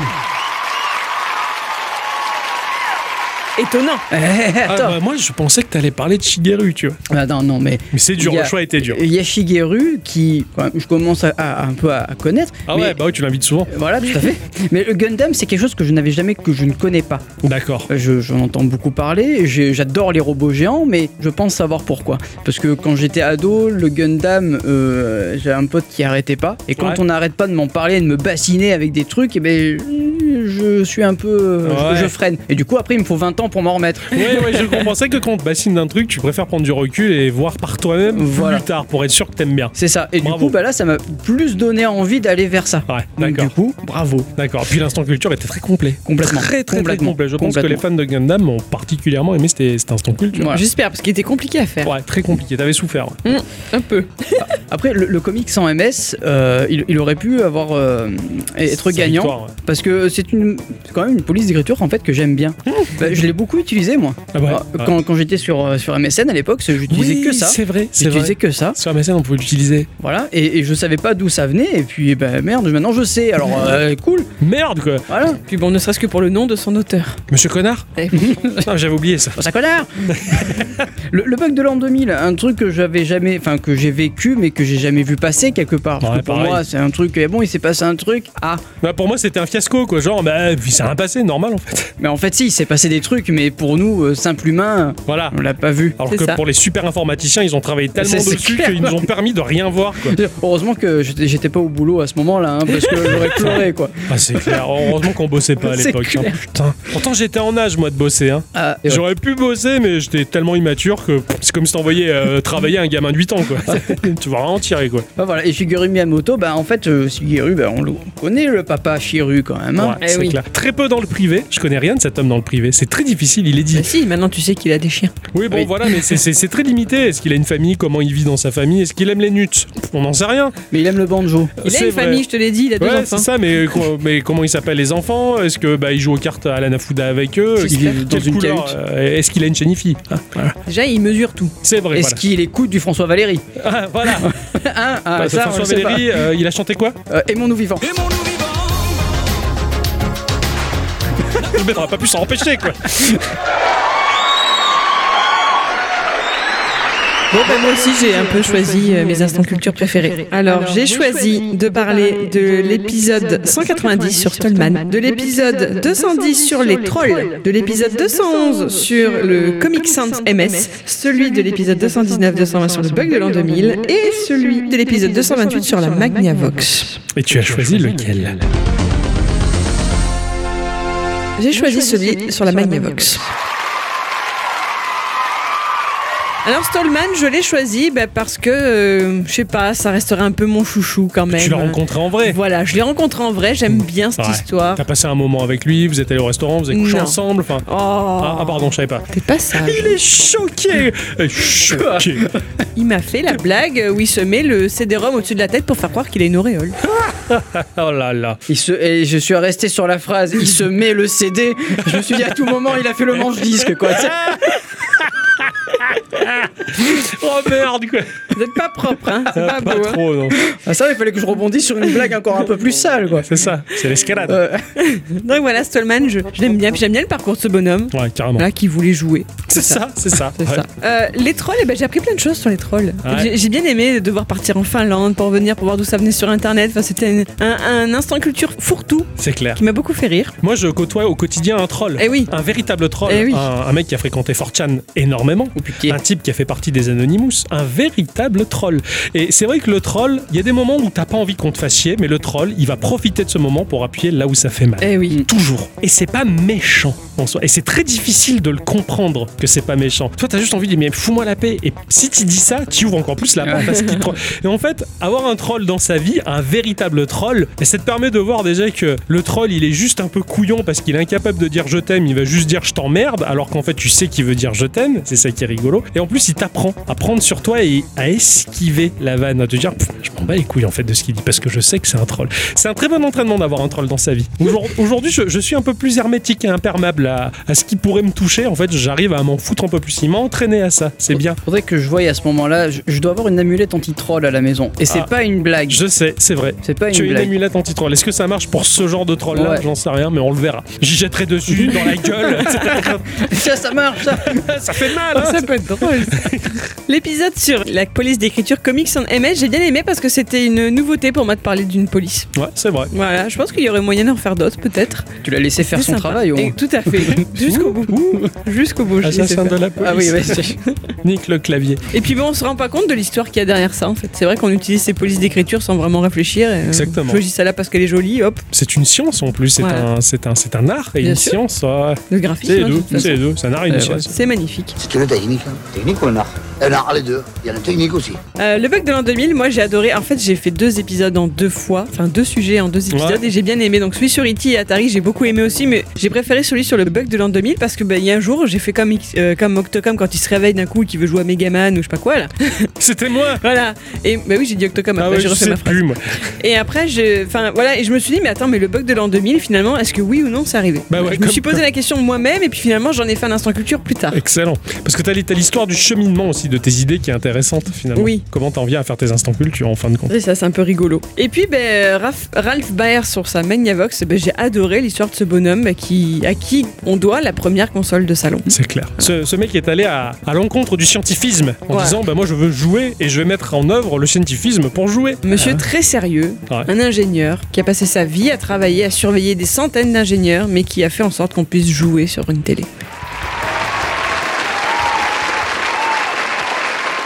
Étonnant. Eh, Ah, Attends. bah, moi je pensais que t'allais parler de Shigeru, tu vois. Ah, non, non, mais. Mais c'est dur, a- le choix était dur. Il y a Shigeru qui, quand même, je commence à, à- un peu à connaître. Ah mais- ouais, bah oui, tu l'invites souvent. Voilà, tout à fait. [LAUGHS] Mais le Gundam, c'est quelque chose que je n'avais jamais, que je ne connais pas. D'accord. Je- J'en entends beaucoup parler, j'adore les robots géants, mais je pense savoir pourquoi. Parce que quand j'étais ado, le Gundam, euh, j'ai un pote qui arrêtait pas. Et quand Ouais. on n'arrête pas de m'en parler, de me bassiner avec des trucs, et ben je suis un peu. euh, Ouais. Je, je freine. Et du coup, après, il me faut 20 ans pour m'en remettre. Ouais, ouais, je compensais que quand on te bassine d'un truc, tu préfères prendre du recul et voir par toi-même Voilà. plus tard pour être sûr que t'aimes bien. C'est ça. Et Bravo. du coup, bah là, ça m'a plus donné envie d'aller vers ça. Ouais, d'accord. du coup, bravo. D'accord. Puis l'instant culture était très complet. Complètement. Très, très, très Complètement. complet. Je pense que les fans de Gundam ont particulièrement aimé cet, cet instant culture. J'espère, parce qu'il était compliqué à faire. Ouais, très compliqué. T'avais souffert. ouais. Un peu. [LAUGHS] Après, le, le comic sans MS, euh, il, il aurait pu avoir euh, être gagnant. victoire, ouais. Parce que c'est une, c'est quand même une police d'écriture en fait que j'aime bien. Bah, je l'ai beaucoup utilisé moi. Ah Alors, ouais. Quand, quand j'étais sur, euh, sur MSN à l'époque, j'utilisais Oui, que ça. C'est vrai, c'est vrai. J'utilisais que ça. Sur MSN, on pouvait l'utiliser. Voilà. Et, et je savais pas d'où ça venait. Et puis bah, merde, maintenant je sais. Alors euh, [LAUGHS] cool. Merde, quoi. Voilà. Puis bon, ne serait-ce que pour le nom de son auteur. Monsieur Connard [LAUGHS] Eh Ah, J'avais oublié ça. Ça connard [LAUGHS] le, le bug de l'an 2000, un truc que j'avais jamais, enfin que j'ai vécu mais que j'ai jamais vu passer quelque part. Ouais, pour pareil. moi, c'est un truc. eh bon, il s'est passé un truc. Ah, Bah, pour moi, c'était un fiasco, quoi. Genre, bah, puis c'est un passé normal, en fait. mais en fait, si, il s'est passé des trucs, mais pour nous, euh, simples humains, Voilà. on l'a pas vu. Alors que ça. pour les super informaticiens, ils ont travaillé tellement dessus qu'ils nous ont permis de rien voir, quoi. [LAUGHS] Heureusement que j'étais j'étais pas au boulot à ce moment-là, hein, parce que j'aurais pleuré quoi. [LAUGHS] Ah, c'est clair. Heureusement qu'on bossait pas à [LAUGHS] l'époque. hein. Putain. Pourtant, j'étais en âge, moi, de bosser. Hein. Ah, ouais. J'aurais pu bosser, mais j'étais tellement immature que c'est comme si t'envoyais euh, travailler un gamin de 8 ans, quoi. tu vas vraiment tirer, quoi. Bah voilà, et Shigeru Miyamoto, bah en fait, euh, Shigeru, bah, on le connaît le papa Shiru quand même. hein. Ouais, Eh c'est oui. clair. Très peu dans le privé. Je connais rien de cet homme dans le privé. C'est très difficile, il est dit. Bah si, maintenant tu sais qu'il a des chiens. Oui, bon, Oui. voilà, mais c'est- très limité. Est-ce qu'il a une famille? Comment il vit dans sa famille? Est-ce qu'il aime les nuts? On n'en sait rien. Mais il aime le banjo. Il a une vrai. famille, je te l'ai dit, il a deux Ouais, enfants. c'est ça, mais, co- mais comment ils s'appellent les enfants? Est-ce que bah, il joue aux cartes à la Nafuda avec eux? Il vit dans une euh, Est-ce qu'il a une IFI Ah, voilà. Déjà, il mesure tout. C'est vrai, Est-ce voilà. qu'il écoute du François Valéry? Ah, voilà. [LAUGHS] Hein Ah, Bah, ça, François. Valéry, euh, il a chanté quoi? Euh, Aimons-nous vivants. Le mec n'aurait pas pu s'en empêcher, quoi. Bon, ben moi aussi, j'ai un peu choisi euh, mes instants culture préférés. Alors, j'ai choisi de parler de l'épisode 190 sur Stallman, de l'épisode 210 sur les trolls, de l'épisode 211 sur le Comic Sans MS, celui de l'épisode 219-220 sur le bug de l'an 2000 et celui de l'épisode 228 sur la Magnavox. Et tu as choisi lequel? J'ai choisi celui sur la Magnavox. Alors Stallman, je l'ai choisi bah, parce que, euh, je sais pas, ça resterait un peu mon chouchou quand même. Tu l'as rencontré en vrai Voilà, je l'ai rencontré en vrai, j'aime bien cette Ouais. histoire. T'as passé un moment avec lui, vous êtes allé au restaurant, vous avez couché Non. ensemble, enfin... Oh, Ah, ah, pardon, je savais pas. t'es pas sage. [LAUGHS] Il est choqué [LAUGHS] Euh, Choqué [LAUGHS] Il m'a fait la blague où il se met le CD-ROM au-dessus de la tête pour faire croire qu'il a une auréole. Oh là là Il se, et je suis resté sur la phrase, il se met le CD. Je me suis dit à tout moment, il a fait le manche disque quoi. [LAUGHS] Oh merde, quoi. Vous êtes pas propre, hein C'est pas Pas beau. hein. trop, non. Ah, ça, il fallait que je rebondisse sur une blague encore un peu plus sale, quoi. C'est ça, c'est l'escalade. Euh, [LAUGHS] Donc voilà, Stallman, je, je l'aime bien. Puis j'aime bien le parcours de ce bonhomme. Ouais, carrément. Là, qui voulait jouer. C'est ça, c'est ça. C'est Ouais. ça. Euh, les trolls, eh ben, j'ai appris plein de choses sur les trolls. Ouais. J'ai- bien aimé devoir partir en Finlande pour venir, pour voir d'où ça venait sur Internet. Enfin, c'était un, instant culture fourre-tout C'est clair. qui m'a beaucoup fait rire. Moi, je côtoie au quotidien un troll. Eh oui. Un véritable troll. Eh oui. un, un mec qui a fréquenté 4chan énormément. Ou Un type qui a fait partie des Anonymous. Un véritable troll. Et c'est vrai que le troll, il y a des moments où t'as pas envie qu'on te fasse chier, mais le troll, il va profiter de ce moment pour appuyer là où ça fait mal. Eh oui. Toujours. Et c'est pas méchant en soi. Et c'est très difficile de le comprendre que c'est pas méchant. Toi, t'as juste envie de dire, mais fous-moi la paix. Et si tu dis ça, tu ouvres encore plus la porte à ce qui troll. Et en fait, avoir un troll dans sa vie, un véritable troll, et ça te permet de voir déjà que le troll, il est juste un peu couillon parce qu'il est incapable de dire je t'aime, il va juste dire je t'emmerde, alors qu'en fait, tu sais qu'il veut dire je t'aime. C'est ça qui est rigolo. Et en plus, il t'apprend à prendre sur toi et à esquiver la vanne, à te dire, je m'en bats les couilles en fait de ce qu'il dit parce que je sais que c'est un troll. C'est un très bon entraînement d'avoir un troll dans sa vie. Aujourd- [LAUGHS] Aujourd'hui, je, je suis un peu plus hermétique et imperméable à, à ce qui pourrait me toucher. En fait, j'arrive à m'en foutre un peu plus. Il m'a entraîné à ça. C'est bien. Faudrait que je voie à ce moment-là. Je, je dois avoir une amulette anti-troll à la maison. Et c'est Ah. pas une blague. Je sais, c'est vrai. C'est pas Tu as une une blague. amulette anti-troll. Est-ce que ça marche pour ce genre de troll-là Ouais. J'en sais rien, mais on le verra. J'y jetterai dessus, dans la [LAUGHS] gueule. etc. Ça, ça marche, ça. [LAUGHS] ça fait mal. hein. Ça peut être drôle. [LAUGHS] L'épisode sur la police d'écriture Comics on MS, j'ai bien aimé parce que c'était une nouveauté pour moi de parler d'une police. Ouais, c'est vrai. Voilà, je pense qu'il y aurait moyen d'en faire d'autres peut-être. Tu l'as laissé faire C'est son sympa. travail, au Et moins. Tout à fait. [LAUGHS] Jusqu'au bout. Jusqu'au bout. Assassin de la police. Ah oui, ouais, c'est- [LAUGHS] Nique le clavier. Et puis bon, on se rend pas compte de l'histoire qu'il y a derrière ça en fait. C'est vrai qu'on utilise ces polices d'écriture sans vraiment réfléchir. et, euh, Exactement. Je choisis ça là parce qu'elle est jolie, hop, C'est une science en plus. C'est Voilà. un, c'est un, c'est un art et Bien une sûr. science. ouais. le C'est graphisme. les hein, deux. C'est les deux. C'est un art et une Euh, science. C'est magnifique. C'est une technique. hein. Technique ou un art Un art, les deux. Il y a la technique aussi. Euh, le bug de l'an 2000, moi j'ai adoré. En fait, j'ai fait deux épisodes en deux fois, enfin deux sujets en deux épisodes Ouais. et j'ai bien aimé. Donc celui sur E.T. et Atari, j'ai beaucoup aimé aussi, mais j'ai préféré celui sur le bug de l'an 2000 parce que ben, il y a un jour, j'ai fait comme, X- euh, comme Octocom quand il se réveille d'un coup et qu'il veut jouer à Megaman ou je sais pas quoi là. [LAUGHS] C'était moi. voilà. Et bah oui, j'ai dit Octocom Ah après, ouais, j'ai je refait sais ma phrase. plus moi. Et après, je, enfin voilà, et je me suis dit, mais attends, mais le bug de l'an 2000, finalement, est-ce que oui ou non c'est arrivé? Bah ouais, Je me comme- suis posé la question moi-même et puis finalement, j'en ai fait un instant culture plus tard. Excellent. Parce que t'as t'as l'histoire du cheminement aussi de tes idées qui est intéressante finalement. Oui. Comment t'en viens à faire tes instants culture en fin de compte. Et ça, c'est un peu rigolo. Et puis, ben, Raph- Ralph Baer sur sa Magnavox, ben, j'ai adoré l'histoire de ce bonhomme ben, qui, à qui on doit la première console de salon. C'est clair. Ce, ce mec est allé à, à l'encontre du scientifisme en Ouais. disant bah moi je veux jouer et je vais mettre en œuvre le scientifisme pour jouer. Monsieur très sérieux, Ouais. un ingénieur qui a passé sa vie à travailler, à surveiller des centaines d'ingénieurs, mais qui a fait en sorte qu'on puisse jouer sur une télé.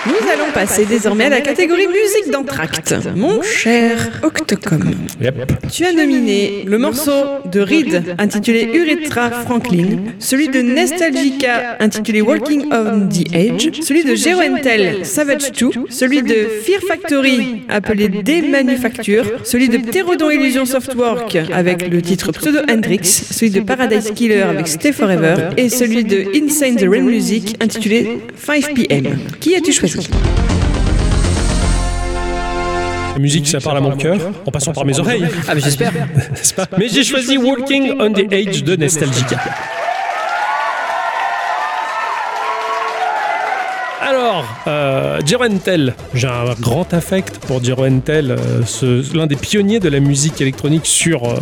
Nous allons passer désormais à la catégorie musique d'entracte. Mon cher Octocom, Yep. tu as nominé le morceau de Reed intitulé Urethra Franklin, celui de Nostalgica intitulé Walking on the Edge, celui de Geoentel Savage 2, celui de Fear Factory appelé Démanufacture, celui de Pterodon Illusion Softwork avec le titre Pseudo Hendrix, celui de Paradise Killer avec Stay Forever et celui de Insane the Rain Music intitulé 5 PM. Qui as-tu choisi musique ça parle à mon cœur en passant par mes oreilles. Ah, mais j'espère. [LAUGHS] Mais j'ai choisi Walking on the Edge de Nostalgica. Alors, euh, Jero Entel, j'ai un grand affect pour Jero Entel, euh, l'un des pionniers de la musique électronique sur, euh,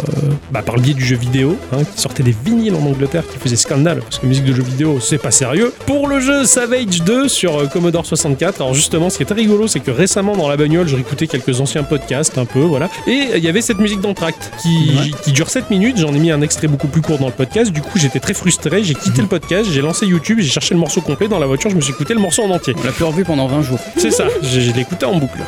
bah, par le biais du jeu vidéo, hein, qui sortait des vinyles en Angleterre, qui faisait scandale, parce que musique de jeu vidéo, c'est pas sérieux. Pour le jeu Savage 2 sur euh, Commodore 64, alors justement, ce qui est très rigolo, c'est que récemment dans la bagnole, je réécoutais quelques anciens podcasts, un peu, voilà, et il y avait cette musique d'entracte qui, qui dure 7 minutes, j'en ai mis un extrait beaucoup plus court dans le podcast, du coup j'étais très frustré, j'ai quitté le podcast, j'ai lancé YouTube, j'ai cherché le morceau complet. Dans la voiture, je me suis écouté le morceau en entier. On l'a plus revu pendant 20 C'est ça, je l'ai écouté en boucle.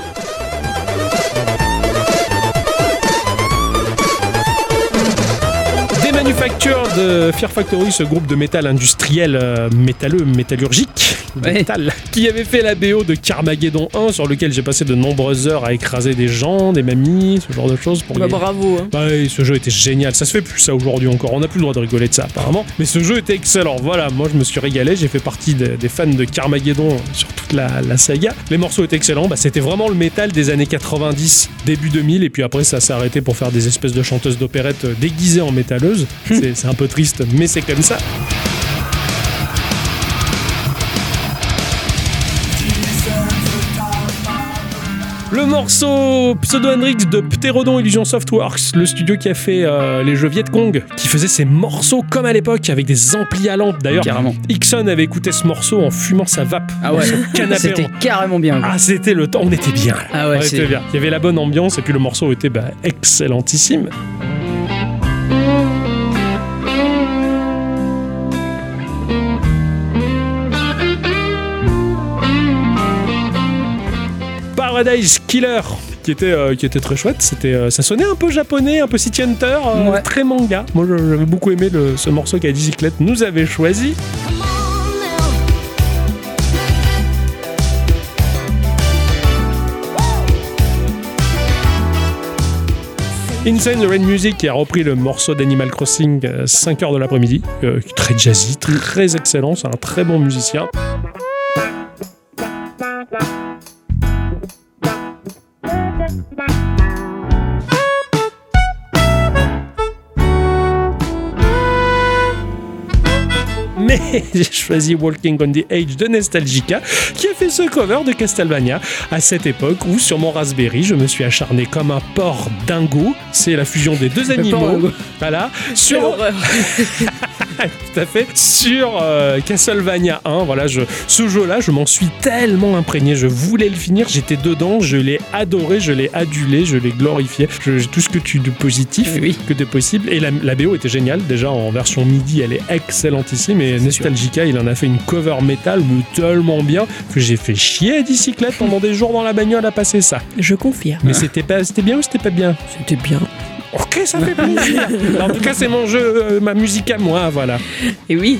Des manufactures de Fear Factory, ce groupe de métal industriel euh, métalleux, métallurgique, Ouais. qui avait fait la BO de Carmageddon 1, sur lequel j'ai passé de nombreuses heures à écraser des gens, des mamies, ce genre de choses. Pour Bah, les- bravo. hein. bah ce jeu était génial. Ça se fait plus ça aujourd'hui encore. On n'a plus le droit de rigoler de ça apparemment. Mais ce jeu était excellent. Voilà, moi je me suis régalé. J'ai fait partie des, des fans de Carmageddon sur toute la, la saga. Les morceaux étaient excellents. Bah, c'était vraiment le métal des années 90, début 2000. Et puis après, ça s'est arrêté pour faire des espèces de chanteuses d'opérette euh, déguisées en métalleuses. C'est c'est un peu triste, mais c'est comme ça. Le morceau Pseudo Hendrix de Pterodon Illusion Softworks, le studio qui a fait euh, les jeux Viet Cong, qui faisait ses morceaux comme à l'époque avec des amplis à lampe. D'ailleurs, Carrément. Ixon avait écouté ce morceau en fumant sa vape Ah ouais, c'était carrément bien. quoi. Ah, c'était le temps, on était bien. là. Ah ouais, on c'est- était bien. Il y avait la bonne ambiance et puis le morceau était bah, excellentissime. Paradise Killer qui était, euh, qui était très chouette. C'était, euh, ça sonnait un peu japonais, un peu City Hunter, euh, Ouais. très manga. Moi, j'avais beaucoup aimé le- ce morceau qu'à Bicyclette nous avait choisi. Insane the Rain Music qui a repris le morceau d'Animal Crossing 5h de l'après-midi, très jazzy, très excellent, c'est un très bon musicien. Mais [LAUGHS] j'ai choisi Walking on the Edge de Nostalgica, qui a fait ce cover de Castlevania à cette époque où sur mon Raspberry, je me suis acharné comme un porc dingo. C'est la fusion des deux animaux. Voilà. Sur, [LAUGHS] tout à fait. Sur euh, Castlevania 1, voilà, je, ce jeu-là, je m'en suis tellement imprégné. Je voulais le finir, j'étais dedans, je l'ai adoré, je l'ai adulé, je l'ai glorifié. Je- tout ce que tu de positif Oui. que de possible. Et la, la BO était géniale. Déjà en version MIDI, elle est excellentissime. Et Nostalgica, il en a fait une cover métal, mais tellement bien que j'ai fait chier à bicyclette pendant des jours dans la bagnole à passer ça. Je confirme. Mais c'était pas, c'était bien ou c'était pas bien? C'était bien. Ok, ça fait plaisir. en tout cas, c'est mon jeu, euh, ma musique à moi, voilà. Et oui.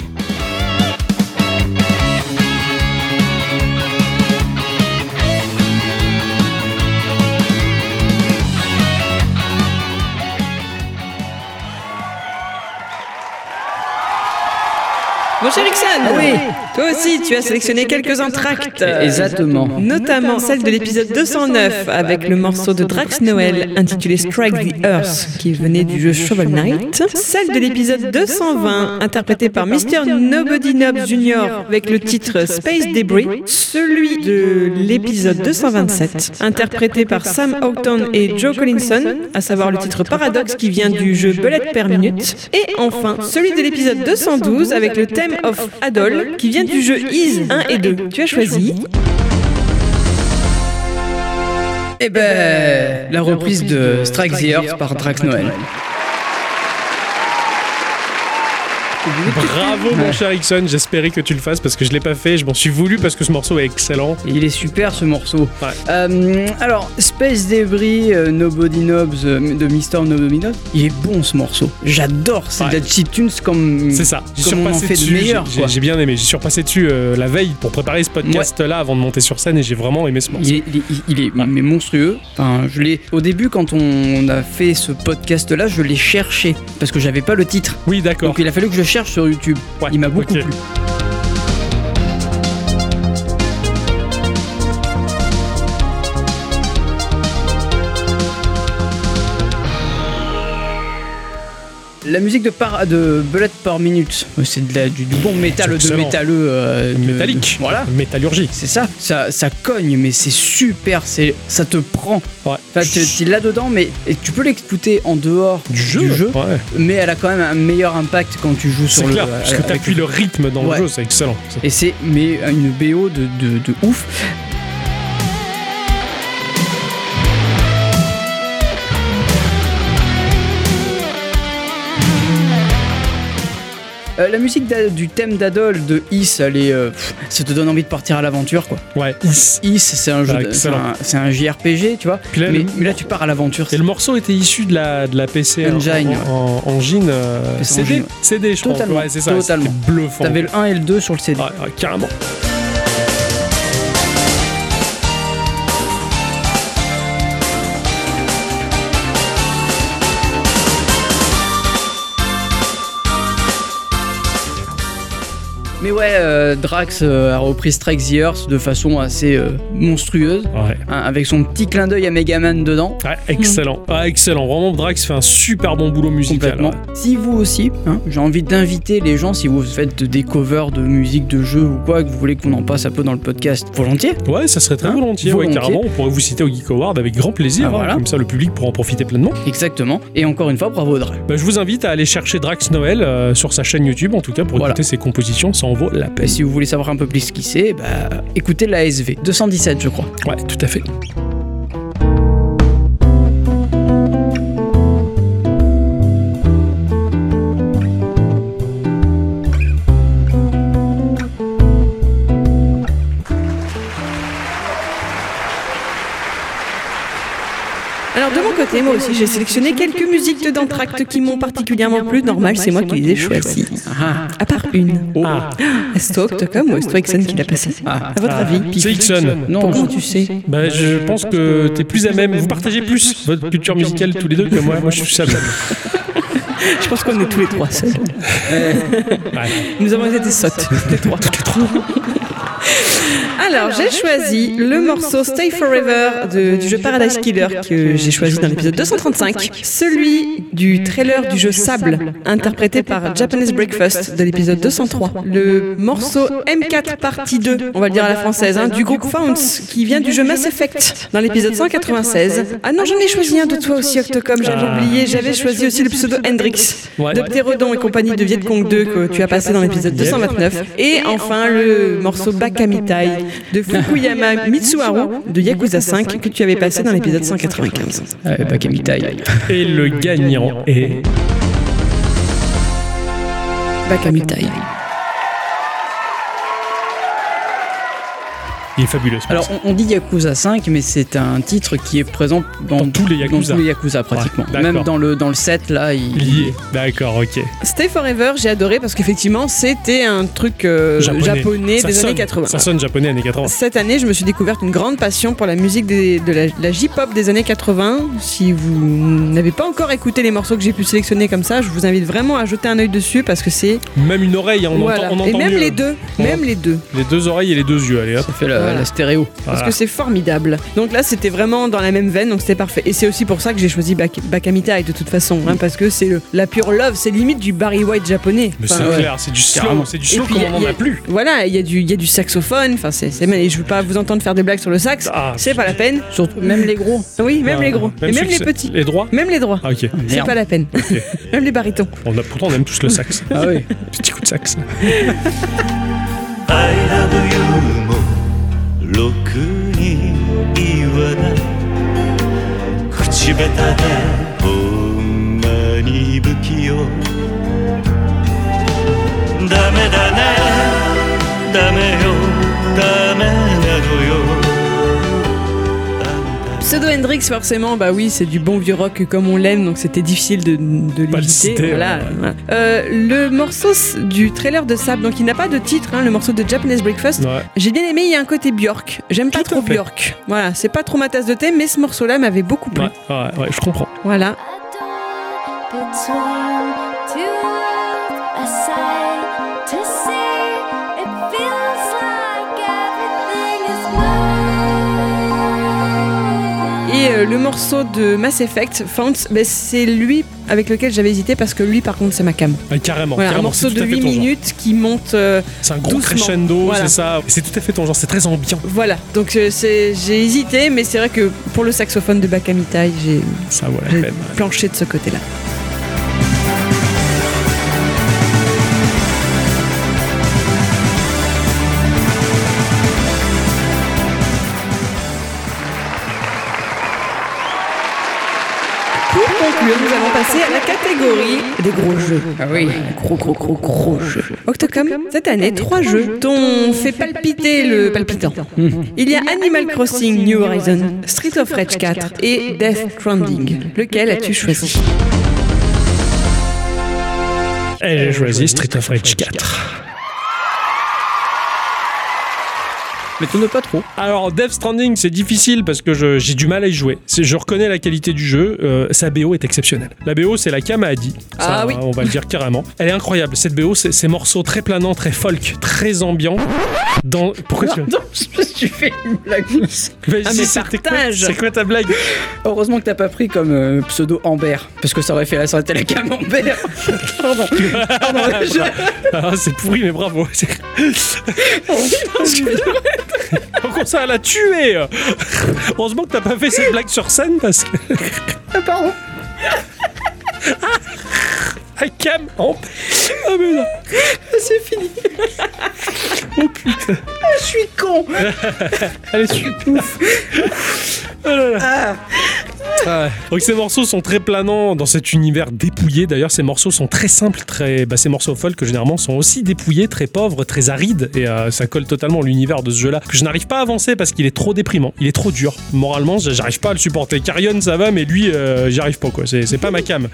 Mon cher Ixon, oui. toi aussi tu as sélectionné quelques entractes. Exactement. Notamment celle de l'épisode 209 avec le morceau de Drax Noël intitulé Strike the Earth qui venait du jeu Shovel Knight. Celle de l'épisode 220 interprétée par Mr. Nobody Knob Jr. avec le titre Space Debris. Celui de l'épisode 227 interprété par Sam Houghton et Joe Collinson, à savoir le titre Paradox qui vient du jeu Bullet per Minute. Et enfin celui de l'épisode 212 avec le thème of Adol qui vient du jeu Is 1 et 2. Tu as choisi. Eh ben, la reprise de Strike the Earth par Drax Noël. Bravo, mon cher Ixon. J'espérais que tu le fasses parce que je l'ai pas fait. Je m'en suis voulu parce que ce morceau est excellent. Et Il est super ce morceau. Ouais. Euh, alors, Space Debris, euh, Nobody Knobs euh, de Mr. Nobody Knobs, il est bon ce morceau. J'adore, c'est Ouais. de la chiptunes comme. C'est ça. Comme on en fait de dessus. meilleurs, J'ai- bien aimé. J'ai surpassé dessus la veille pour préparer ce podcast-là avant de monter sur scène et j'ai vraiment aimé ce morceau. Il est, il est- il est- mais monstrueux. Enfin, je l'ai. Au début, quand on a fait ce podcast-là, je l'ai cherché parce que j'avais pas le titre. Oui, d'accord. Donc il a fallu que je cherche sur YouTube. Ouais, il m'a beaucoup ok. plu. La musique de, par, de Bullet par minute, c'est du, du bon métal, de métalleux. euh, Métallique. de- voilà. Métallurgie. C'est ça, ça, ça cogne, mais c'est super, c'est, ça te prend. Ouais. Enfin, tu es là-dedans, mais tu peux l'écouter en dehors Du jeu. Ouais. mais elle a quand même un meilleur impact quand tu joues C'est sur le. clair. Parce que avec t'appuies le rythme dans Ouais. le jeu. C'est excellent. C'est- Et c'est mais une BO de, de, de ouf. Euh, la musique du thème d'Adol de Is, elle est, euh, pff, ça te donne envie de partir à l'aventure quoi. Ouais. Is, c'est un jeu, Ah, c'est un, JRPG, tu vois. Puis là, mais, le- mais là tu pars à l'aventure. Et le morceau était issu de la, de la PC en- Engine, en, en, euh, CD. CD, je Totalement, crois. Ouais, c'est ça. totalement. Bluffant. T'avais le 1 et le 2 sur le CD. Ouais, ouais, carrément. Mais ouais, euh, Drax euh, a repris Strike the Earth de façon assez euh, monstrueuse, Ouais. hein, avec son petit clin d'œil à Megaman dedans. Ouais, excellent. Ah, excellent. Vraiment, Drax fait un super bon boulot musical. Ouais. Si vous aussi, hein, j'ai envie d'inviter les gens, si vous faites des covers de musique de jeu ou quoi, que vous voulez qu'on en passe un peu dans le podcast, volontiers. Ouais, ça serait très Hein volontiers. Ouais, Volontiers. carrément, on pourrait vous citer au Geek Award avec grand plaisir. Ah, voilà. Comme ça, le public pourra en profiter pleinement. Exactement. Et encore une fois, bravo Drax. Bah, je vous invite à aller chercher Drax Noël sur sa chaîne YouTube, en tout cas, pour Voilà. écouter ses compositions. Ça Et si vous voulez savoir un peu plus qui c'est, bah, écoutez la SV 217, je crois. Ouais, tout à fait. Côté, moi aussi, j'ai sélectionné quelques musiques de Dantract qui m'ont particulièrement plu. Normal, c'est moi qui les ai choisies. À part une. Ah, Est-ce toi, Octocom ou est-ce toi, Ixon, qui l'a passé Ah. À votre avis c'est Ixon. Non, je- tu sais Bah, je pense que t'es plus à même. Vous partagez plus votre culture musicale tous les deux que moi. Moi, je suis seul. [LAUGHS] Je pense qu'on est tous les trois seuls. Nous avons été sottes, les trois. Alors, j'ai choisi le morceau Stay Forever de- du jeu Paradise Killer que j'ai choisi dans l'épisode 235, celui du trailer du jeu Sable, interprété par Japanese Breakfast de l'épisode 203, le morceau M4 partie 2, on va le dire à la française, hein, du groupe Founts, qui vient du jeu Mass Effect. Dans l'épisode 196. Ah non, j'en ai choisi un de toi aussi, Octocom, j'avais Ah. oublié, j'avais choisi aussi le pseudo Hendrix de Pterodon et compagnie de Viet Cong 2 que tu as passé dans l'épisode 229. Et enfin le morceau Bakamitai de Fukuyama Mitsuharu de Yakuza 5 que tu avais passé dans l'épisode 195. Ouais, Bakamitai. Et le gagnant est. Bakamitai. Il est fabuleux. ce Alors, on, on dit Yakuza 5, mais c'est un titre qui est présent dans, Dans tous les Yakuza. dans tous les Yakuza, pratiquement. Ouais, d'accord. Même dans le, dans le set, là, il, Lié. D'accord, ok. Stay Forever, j'ai adoré parce qu'effectivement c'était un truc euh, japonais, des sonne- années 80. Ça sonne japonais années 80. Cette année, je me suis découverte une grande passion pour la musique des- de la, la J-pop des années 80. Si vous n'avez pas encore écouté les morceaux que j'ai pu sélectionner comme ça, je vous invite vraiment à jeter un œil dessus parce que c'est Même une oreille, hein, on voilà. entend, on et même mieux. les deux, même les deux. Les deux oreilles et les deux yeux, allez hop. ça fait la, Voilà. la stéréo. Parce que c'est formidable. Donc là, c'était vraiment dans la même veine, donc c'était parfait. Et c'est aussi pour ça que j'ai choisi Bak Bakamitai de toute façon, hein, parce que c'est le- la pure love, c'est limite du Barry White japonais. Mais Enfin, c'est ouais. clair, c'est du slow, c'est du slow puis, comme on en il y a a- plus. Voilà, il y, a du- il y a du saxophone, enfin c'est, et je veux pas vous entendre faire des blagues sur le sax, Ah, c'est pas la peine. Surtout, même les gros. Oui, même Ah, les gros, et même les petits, Les droits même les droits. Ah, ok. C'est pas la peine. même les barytons. On a, pourtant, on aime tous le sax. Ah oui. [LAUGHS] Petit coup de sax.「I love you」もろくに言わない。口下手でほんまに不器用。ダメだね。ダメよ。ダメなのよ。Pseudo Hendrix, forcément, bah oui, c'est du bon vieux rock comme on l'aime, donc c'était difficile de, de Pas le citer, Voilà, ouais. Euh, le morceau du trailer de Sable, donc il n'a pas de titre, hein, le morceau de Japanese Breakfast. Ouais. J'ai bien aimé, il y a un côté Björk. J'aime pas Tout trop. Björk. Voilà, c'est pas trop ma tasse de thé, mais ce morceau-là m'avait beaucoup plu. Ouais, ouais, ouais, je comprends. Voilà. Euh, le morceau de Mass Effect, Founts, ben, c'est lui avec lequel j'avais hésité parce que lui, par contre, c'est ma cam. Carrément. Voilà, un morceau de tout à fait 8 ton genre. minutes qui monte. euh, C'est un gros doucement. crescendo, Voilà. c'est ça. C'est tout à fait ton genre, c'est très ambiant. Voilà, donc euh, c'est- j'ai hésité, mais c'est vrai que pour le saxophone de Bakamitai, j'ai planché de ce côté-là. Nous allons passer à la catégorie des gros jeux. Ah oui. Gros, gros, gros, gros jeux. Octocom, cette année, trois jeux t'ont fait palpiter le palpitant. Il y a Animal Crossing New Horizon, Street of Rage 4 et Death Stranding. Lequel as-tu choisi Et j'ai choisi Street of Rage 4. M'étonne pas trop. Alors, Death Stranding, c'est difficile parce que je- j'ai du mal à y jouer. Je reconnais la qualité du jeu. euh, sa BO est exceptionnelle. La BO, c'est la cam a dit. Ça, Ah oui. On va le dire carrément. Elle est incroyable. Cette BO, c'est ces morceaux très planants, très folk, très ambiants. Dans... Pourquoi tu. Non, tu fais une blague. Vas-y, Ah, mais quoi- partage. C'est quoi ta blague? Heureusement que t'as pas pris comme euh, pseudo Amber, parce que ça aurait fait la à la cam Amber. [LAUGHS] Pardon. Pardon, je- Ah, c'est pourri, mais bravo. [LAUGHS] [LAUGHS] C'est- [LAUGHS] Pourquoi ça l'a tué Heureusement que t'as pas fait cette blague sur scène parce que. Ah, Pardon. [LAUGHS] Ah, cam en- Ah, mais non. C'est fini. Oh putain. Je suis con. [LAUGHS] Allez, super. Oh là là. Ah. Donc ces morceaux sont très planants dans cet univers dépouillé. D'ailleurs, ces morceaux sont très simples, très. Bah, ces morceaux folk généralement sont aussi dépouillés, très pauvres, très arides, et euh, ça colle totalement à l'univers de ce jeu-là. Que je n'arrive pas à avancer parce qu'il est trop déprimant, il est trop dur. Moralement, j'arrive pas à le supporter. Carrion, ça va, mais lui, euh, j'y arrive pas quoi. C'est pas ma cam.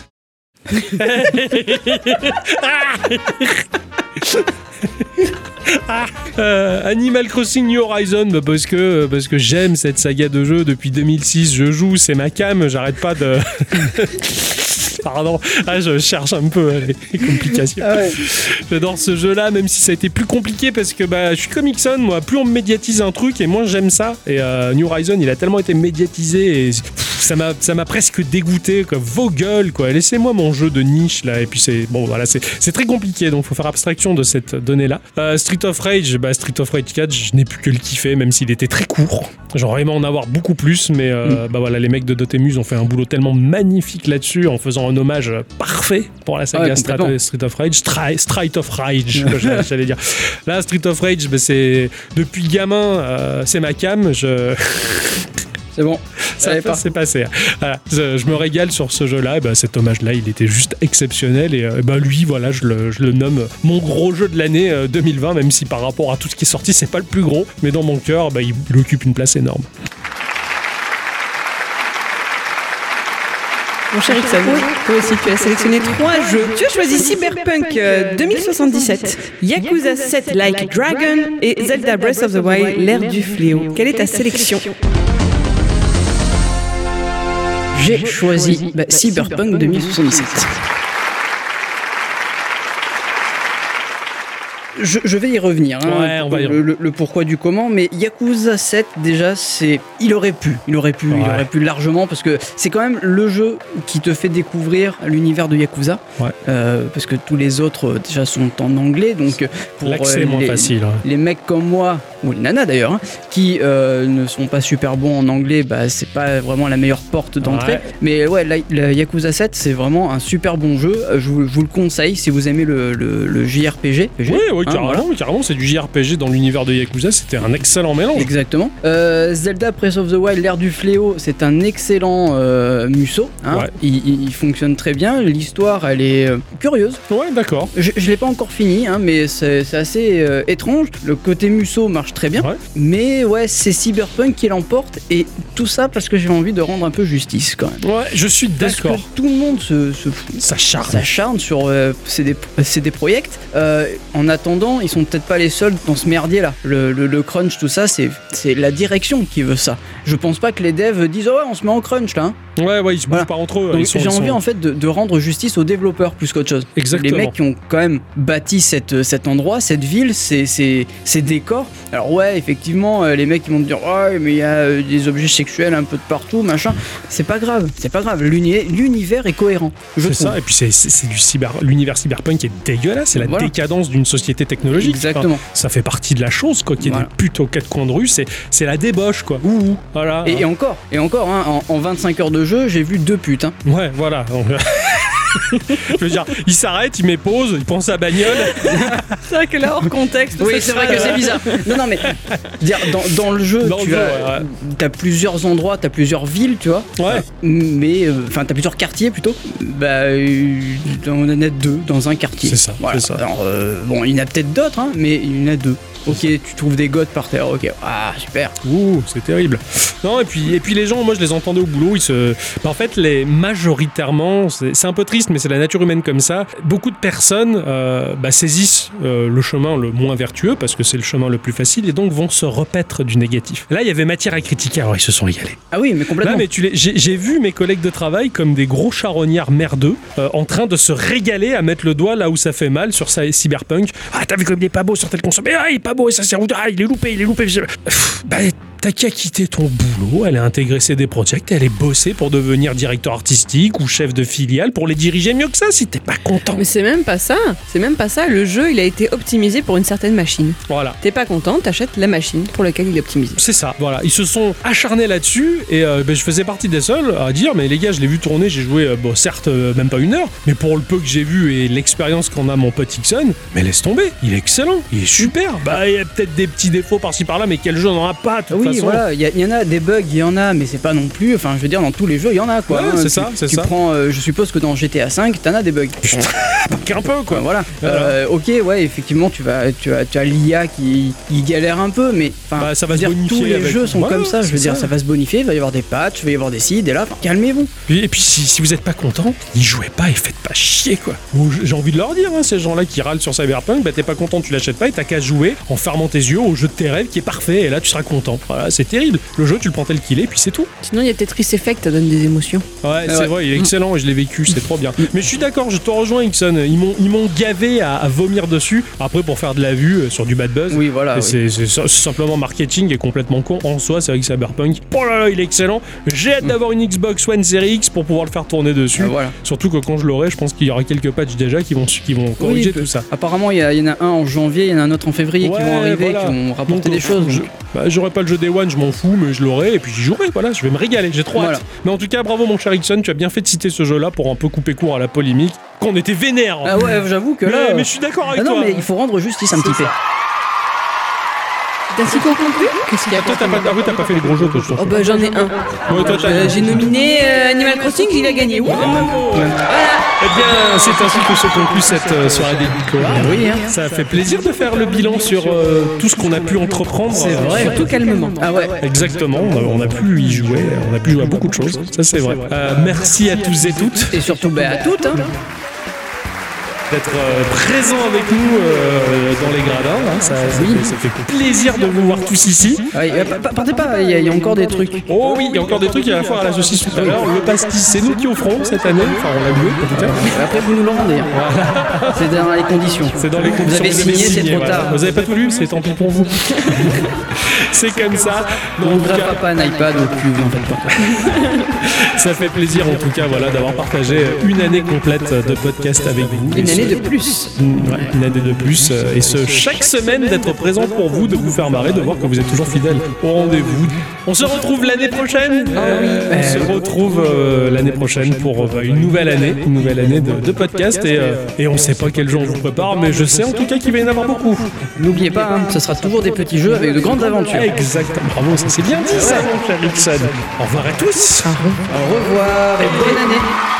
Euh, Animal Crossing New Horizon, bah, parce que, parce que j'aime cette saga de jeu depuis 2006. Je joue, c'est ma cam, j'arrête pas de. [LAUGHS] Pardon, ah, je cherche un peu euh, les [LAUGHS] complications. Ah ouais. J'adore ce jeu-là, même si ça a été plus compliqué parce que bah, je suis comme Ixon, moi. Plus on médiatise un truc et moins j'aime ça. Et euh, New Horizon, il a tellement été médiatisé et pff, ça m'a, ça m'a presque dégoûté. Quoi. Vos gueules, quoi. Laissez-moi mon jeu de niche là. Et puis c'est bon, voilà, c'est, c'est très compliqué, donc faut faire abstraction de cette donnée-là. Euh, Street of Rage, bah, Street of Rage 4, je n'ai plus que le kiffer, même s'il était très court. J'aurais aimé en avoir beaucoup plus, mais euh, bah voilà, les mecs de Dotemu ont fait un boulot tellement magnifique là-dessus en faisant un hommage parfait pour la saga Street, of Rage, Street of Rage, [LAUGHS] j'allais dire. Là, Street of Rage, bah, c'est depuis gamin, euh, c'est ma cam. Je, [LAUGHS] C'est bon. ça c'est passé. Voilà, je, je me régale sur ce jeu-là. Bah, cet hommage-là, il était juste exceptionnel. Et euh, bah, lui, voilà, je le, je le nomme mon gros jeu de l'année euh, 2020, même si par rapport à tout ce qui est sorti, c'est pas le plus gros. Mais dans mon cœur, bah, il, il occupe une place énorme. Mon cher Ixon, toi aussi tu as sélectionné trois jeux. Tu as choisi Cyberpunk euh, 2077, Yakuza 7 Like Dragon et Zelda Breath of the Wild, l'ère du fléau. Quelle est ta sélection J'ai choisi bah, Cyberpunk 2077. Je, je vais y revenir. hein, Ouais, on va y le, le- le pourquoi du comment, mais Yakuza 7 déjà, c'est, il aurait pu, il aurait pu, il aurait pu largement parce que c'est quand même le jeu qui te fait découvrir l'univers de Yakuza, Ouais. Euh, parce que tous les autres euh, déjà sont en anglais, donc euh, pour euh, moins les- facile. les mecs comme moi, ou les nanas d'ailleurs, hein, qui euh, ne sont pas super bons en anglais, bah, c'est pas vraiment la meilleure porte d'entrée. Ouais. Mais ouais, la, la Yakuza 7, c'est vraiment un super bon jeu. Je vous, je vous le conseille si vous aimez le, le- le JRPG. Oui, oui, Carrément, voilà. carrément, c'est du JRPG dans l'univers de Yakuza, c'était un excellent mélange. Exactement. Euh, Zelda Breath of the Wild, l'ère du fléau, c'est un excellent euh, musso. hein. Ouais. Il, fonctionne très bien. L'histoire, elle est euh, curieuse. Ouais, d'accord. Je, je l'ai pas encore fini, hein, mais c'est c'est assez euh, étrange. Le côté musso marche très bien. Ouais. Mais ouais, c'est Cyberpunk qui l'emporte. Et tout ça parce que j'ai envie de rendre un peu justice quand même. Ouais, je suis d'accord. tout le monde se, se Ça charme. s'acharne sur euh, CD, CD Projekt. Euh, en attendant, ils sont peut-être pas les seuls dans ce merdier là. Le, le- le crunch, tout ça, c'est la direction qui veut ça. Je pense pas que les devs disent oh ouais, on se met en crunch là. hein. Ouais, ouais, ils se bougent Voilà. pas entre eux. Sont- j'ai envie sont- en fait de, de rendre justice aux développeurs plus qu'autre chose. Exactement. Les mecs qui ont quand même bâti cette, cet endroit, cette ville, ces, ces, ces décors. Alors ouais, effectivement, euh, les mecs ils vont te dire ouais, mais il y a euh, des objets sexuels un peu de partout, machin. C'est pas grave, c'est pas grave. L'uni- L'univers est cohérent. C'est ça, et puis c'est- du cyber, l'univers cyberpunk qui est dégueulasse, c'est la Voilà. décadence d'une société technologique. Exactement. Enfin, ça fait partie de la chose, quoi, qu'il y ait Voilà. des putes aux quatre coins de rue, c'est c'est la débauche, quoi. Ouh, ouh, voilà. Et, et encore, et encore, hein, en, en 25 heures de jeu, j'ai vu deux putes. hein. Ouais, voilà. Je veux dire, il s'arrête, il met pause, il prend sa bagnole. C'est vrai que là, hors contexte, Oui, c'est vrai que c'est euh, bizarre. Non, non, mais dire, dans, dans le jeu, Dans le tu jeu, as, ouais, plusieurs endroits, t'as plusieurs villes, tu vois. Ouais. Mais, euh, enfin, t'as plusieurs quartiers plutôt. Bah, euh, on en a deux dans un quartier. C'est ça, Voilà. c'est ça. Alors, euh, bon, il y en a peut-être d'autres, hein, mais il y en a deux. Ok, tu trouves des gottes par terre. Ok, ah super. Ouh, c'est terrible. Non, et puis, et puis les gens, moi je les entendais au boulot, ils se. bah, en fait, les majoritairement, c'est un peu triste, mais c'est la nature humaine comme ça. Beaucoup de personnes euh, bah, saisissent euh, le chemin le moins vertueux, parce que c'est le chemin le plus facile, et donc vont se repaître du négatif. Là, il y avait matière à critiquer, alors ils se sont régalés. Ah oui, mais Là, complètement. mais tu j'ai vu mes collègues de travail comme des gros charognards merdeux euh, en train de se régaler à mettre le doigt là où ça fait mal sur sa cyberpunk. Ah, t'as vu comme il est pas beau sur tel console. Mais ah, il est pas beau et ça sert où Ah, il est loupé, il est loupé. Pff, Bah, t'as qu'à quitter ton boulot, aller intégrer CD Projekt et aller bosser pour devenir directeur artistique ou chef de filiale pour les diriger mieux que ça si t'es pas content. Mais c'est même pas ça. C'est même pas ça. Le jeu, il a été optimisé pour une certaine machine. Voilà. T'es pas content, t'achètes la machine pour laquelle il est optimisé. C'est ça, voilà. Ils se sont acharnés là-dessus et euh, ben, je faisais partie des seuls à dire mais les gars, je l'ai vu tourner, j'ai joué, euh, bon, certes, euh, même pas une heure, mais pour le peu que j'ai vu et l'expérience qu'en a mon pote Ixon, mais laisse tomber, il est excellent, il est super. Bah, il y a peut-être des petits défauts par-ci par-là, mais quel jeu n'en a pas de toute Oui, façon voilà, il y, en a des bugs, il y en a, mais c'est pas non plus. Enfin, je veux dire, dans tous les jeux, il y en a quoi. Ouais, hein. c'est Tu- ça, c'est tu ça. prends, euh, je suppose que dans GTA 5, t'en as des bugs. [LAUGHS] Qu'un peu, quoi. voilà. Euh, ok, ouais, effectivement, tu vas, tu as, tu as l'IA qui, qui galère un peu, mais enfin, Bah, ça va se dire, bonifier Tous les avec- jeux sont comme ça. Je veux dire, ça. ça va se bonifier. Il va y avoir des patchs, il va y avoir des seeds, et là, calmez-vous. Et, puis si, si vous êtes pas content, n'y jouez pas et faites pas chier quoi. J'ai envie de leur dire, hein, ces gens-là qui râlent sur Cyberpunk, bah t'es pas content, tu l'achètes pas et t'as qu'à jouer en fermant tes yeux au jeu de tes rêves qui est parfait et là tu seras content. Voilà, c'est terrible. Le jeu tu le prends tel qu'il est puis c'est tout. Sinon, il y a Tetris Effect, ça donne des émotions. Ouais, c'est ouais. vrai, il est excellent et je l'ai vécu, c'est trop bien. Mais je suis d'accord, je te rejoins Ixon, ils m'ont ils m'ont gavé à, à vomir dessus après pour faire de la vue euh, sur du bad buzz. Oui, voilà. Oui. c'est- C'est c'est simplement marketing et complètement con en soi. C'est vrai que Cyberpunk, oh là là, il est excellent. J'ai hâte d'avoir une Xbox One Series X pour pouvoir le faire tourner dessus. Ah, voilà. Surtout que quand je l'aurai, je pense qu'il y aura quelques patchs déjà qui vont, qui vont corriger Oui, tout ça. Apparemment, il y, en a un en janvier, il y en a un autre en février qui vont arriver, voilà. qui vont rapporter Donc, des choses. je-. Bah, J'aurai pas le jeu Day One, je m'en fous, mais je l'aurai et puis j'y jouerai. Voilà, je vais me régaler. J'ai trop Voilà. hâte. Mais en tout cas, bravo mon cher Ixon, tu as bien fait de citer ce jeu-là pour un peu couper court à la polémique. Qu'on était vénère. Ah ouais, j'avoue que mais, là. mais je suis d'accord avec Ah non, toi. mais il faut rendre justice un petit peu. T'as si conclu Qu'est-ce qu'il y a Toi, t'as pas, ah oui, t'as pas fait les gros jeux, toi. je Oh bah j'en ai un. Ouais, toi, t'as- Euh, J'ai nominé euh, Animal Crossing, il a gagné. Wouh Eh bien, c'est ainsi que se conclut cette euh, soirée des Geek Awards. Oui, hein. Ça fait plaisir de faire le bilan sur euh, tout ce qu'on a pu entreprendre. C'est vrai. Surtout calmement. Ah ouais. Exactement, on a, on a pu y jouer, on a pu jouer à beaucoup de choses, ça c'est vrai. Euh, merci à tous et toutes Et surtout, bah, à toutes. Hein. D'être euh, présents avec nous euh, dans les gradins, hein. ça, ça fait, ça fait plaisir de vous voir tous ici. Euh, pa- pa- partez pas, il y, a- il y a encore des trucs. Oh oui, il y a encore des trucs, il y a la fois à la saucisse tout à l'heure, le pastis c'est nous qui offrons cette année, enfin on l'a loué en tout cas. Après, vous nous le rendez. hein. C'est dans les conditions. C'est dans les conditions. avez signé, c'est trop voilà. tard. Vous avez pas tout lu, c'est tant pis pour vous. [LAUGHS] c'est comme ça. Donc, On ne cas, gravera pas un iPad au cul, vous en pas. [LAUGHS] Ça fait plaisir en tout cas voilà, d'avoir partagé une année complète de podcast avec vous. Une année de plus. Ouais, une année de plus. euh, Et ce, chaque semaine d'être présent pour vous, de vous faire marrer, de voir que vous êtes toujours fidèles au rendez-vous. On se retrouve l'année prochaine. Euh, on se retrouve euh, l'année prochaine pour euh, une nouvelle année, une nouvelle année de, de podcast. Et, euh, et on sait pas quel jour on vous prépare, mais je sais en tout cas qu'il va y en avoir beaucoup. N'oubliez pas, hein, ce sera toujours des petits jeux avec de grandes aventures. Exactement. Bravo, ça c'est bien dit ça, mon cher Ixon. Au revoir à tous. Au revoir et bonne année.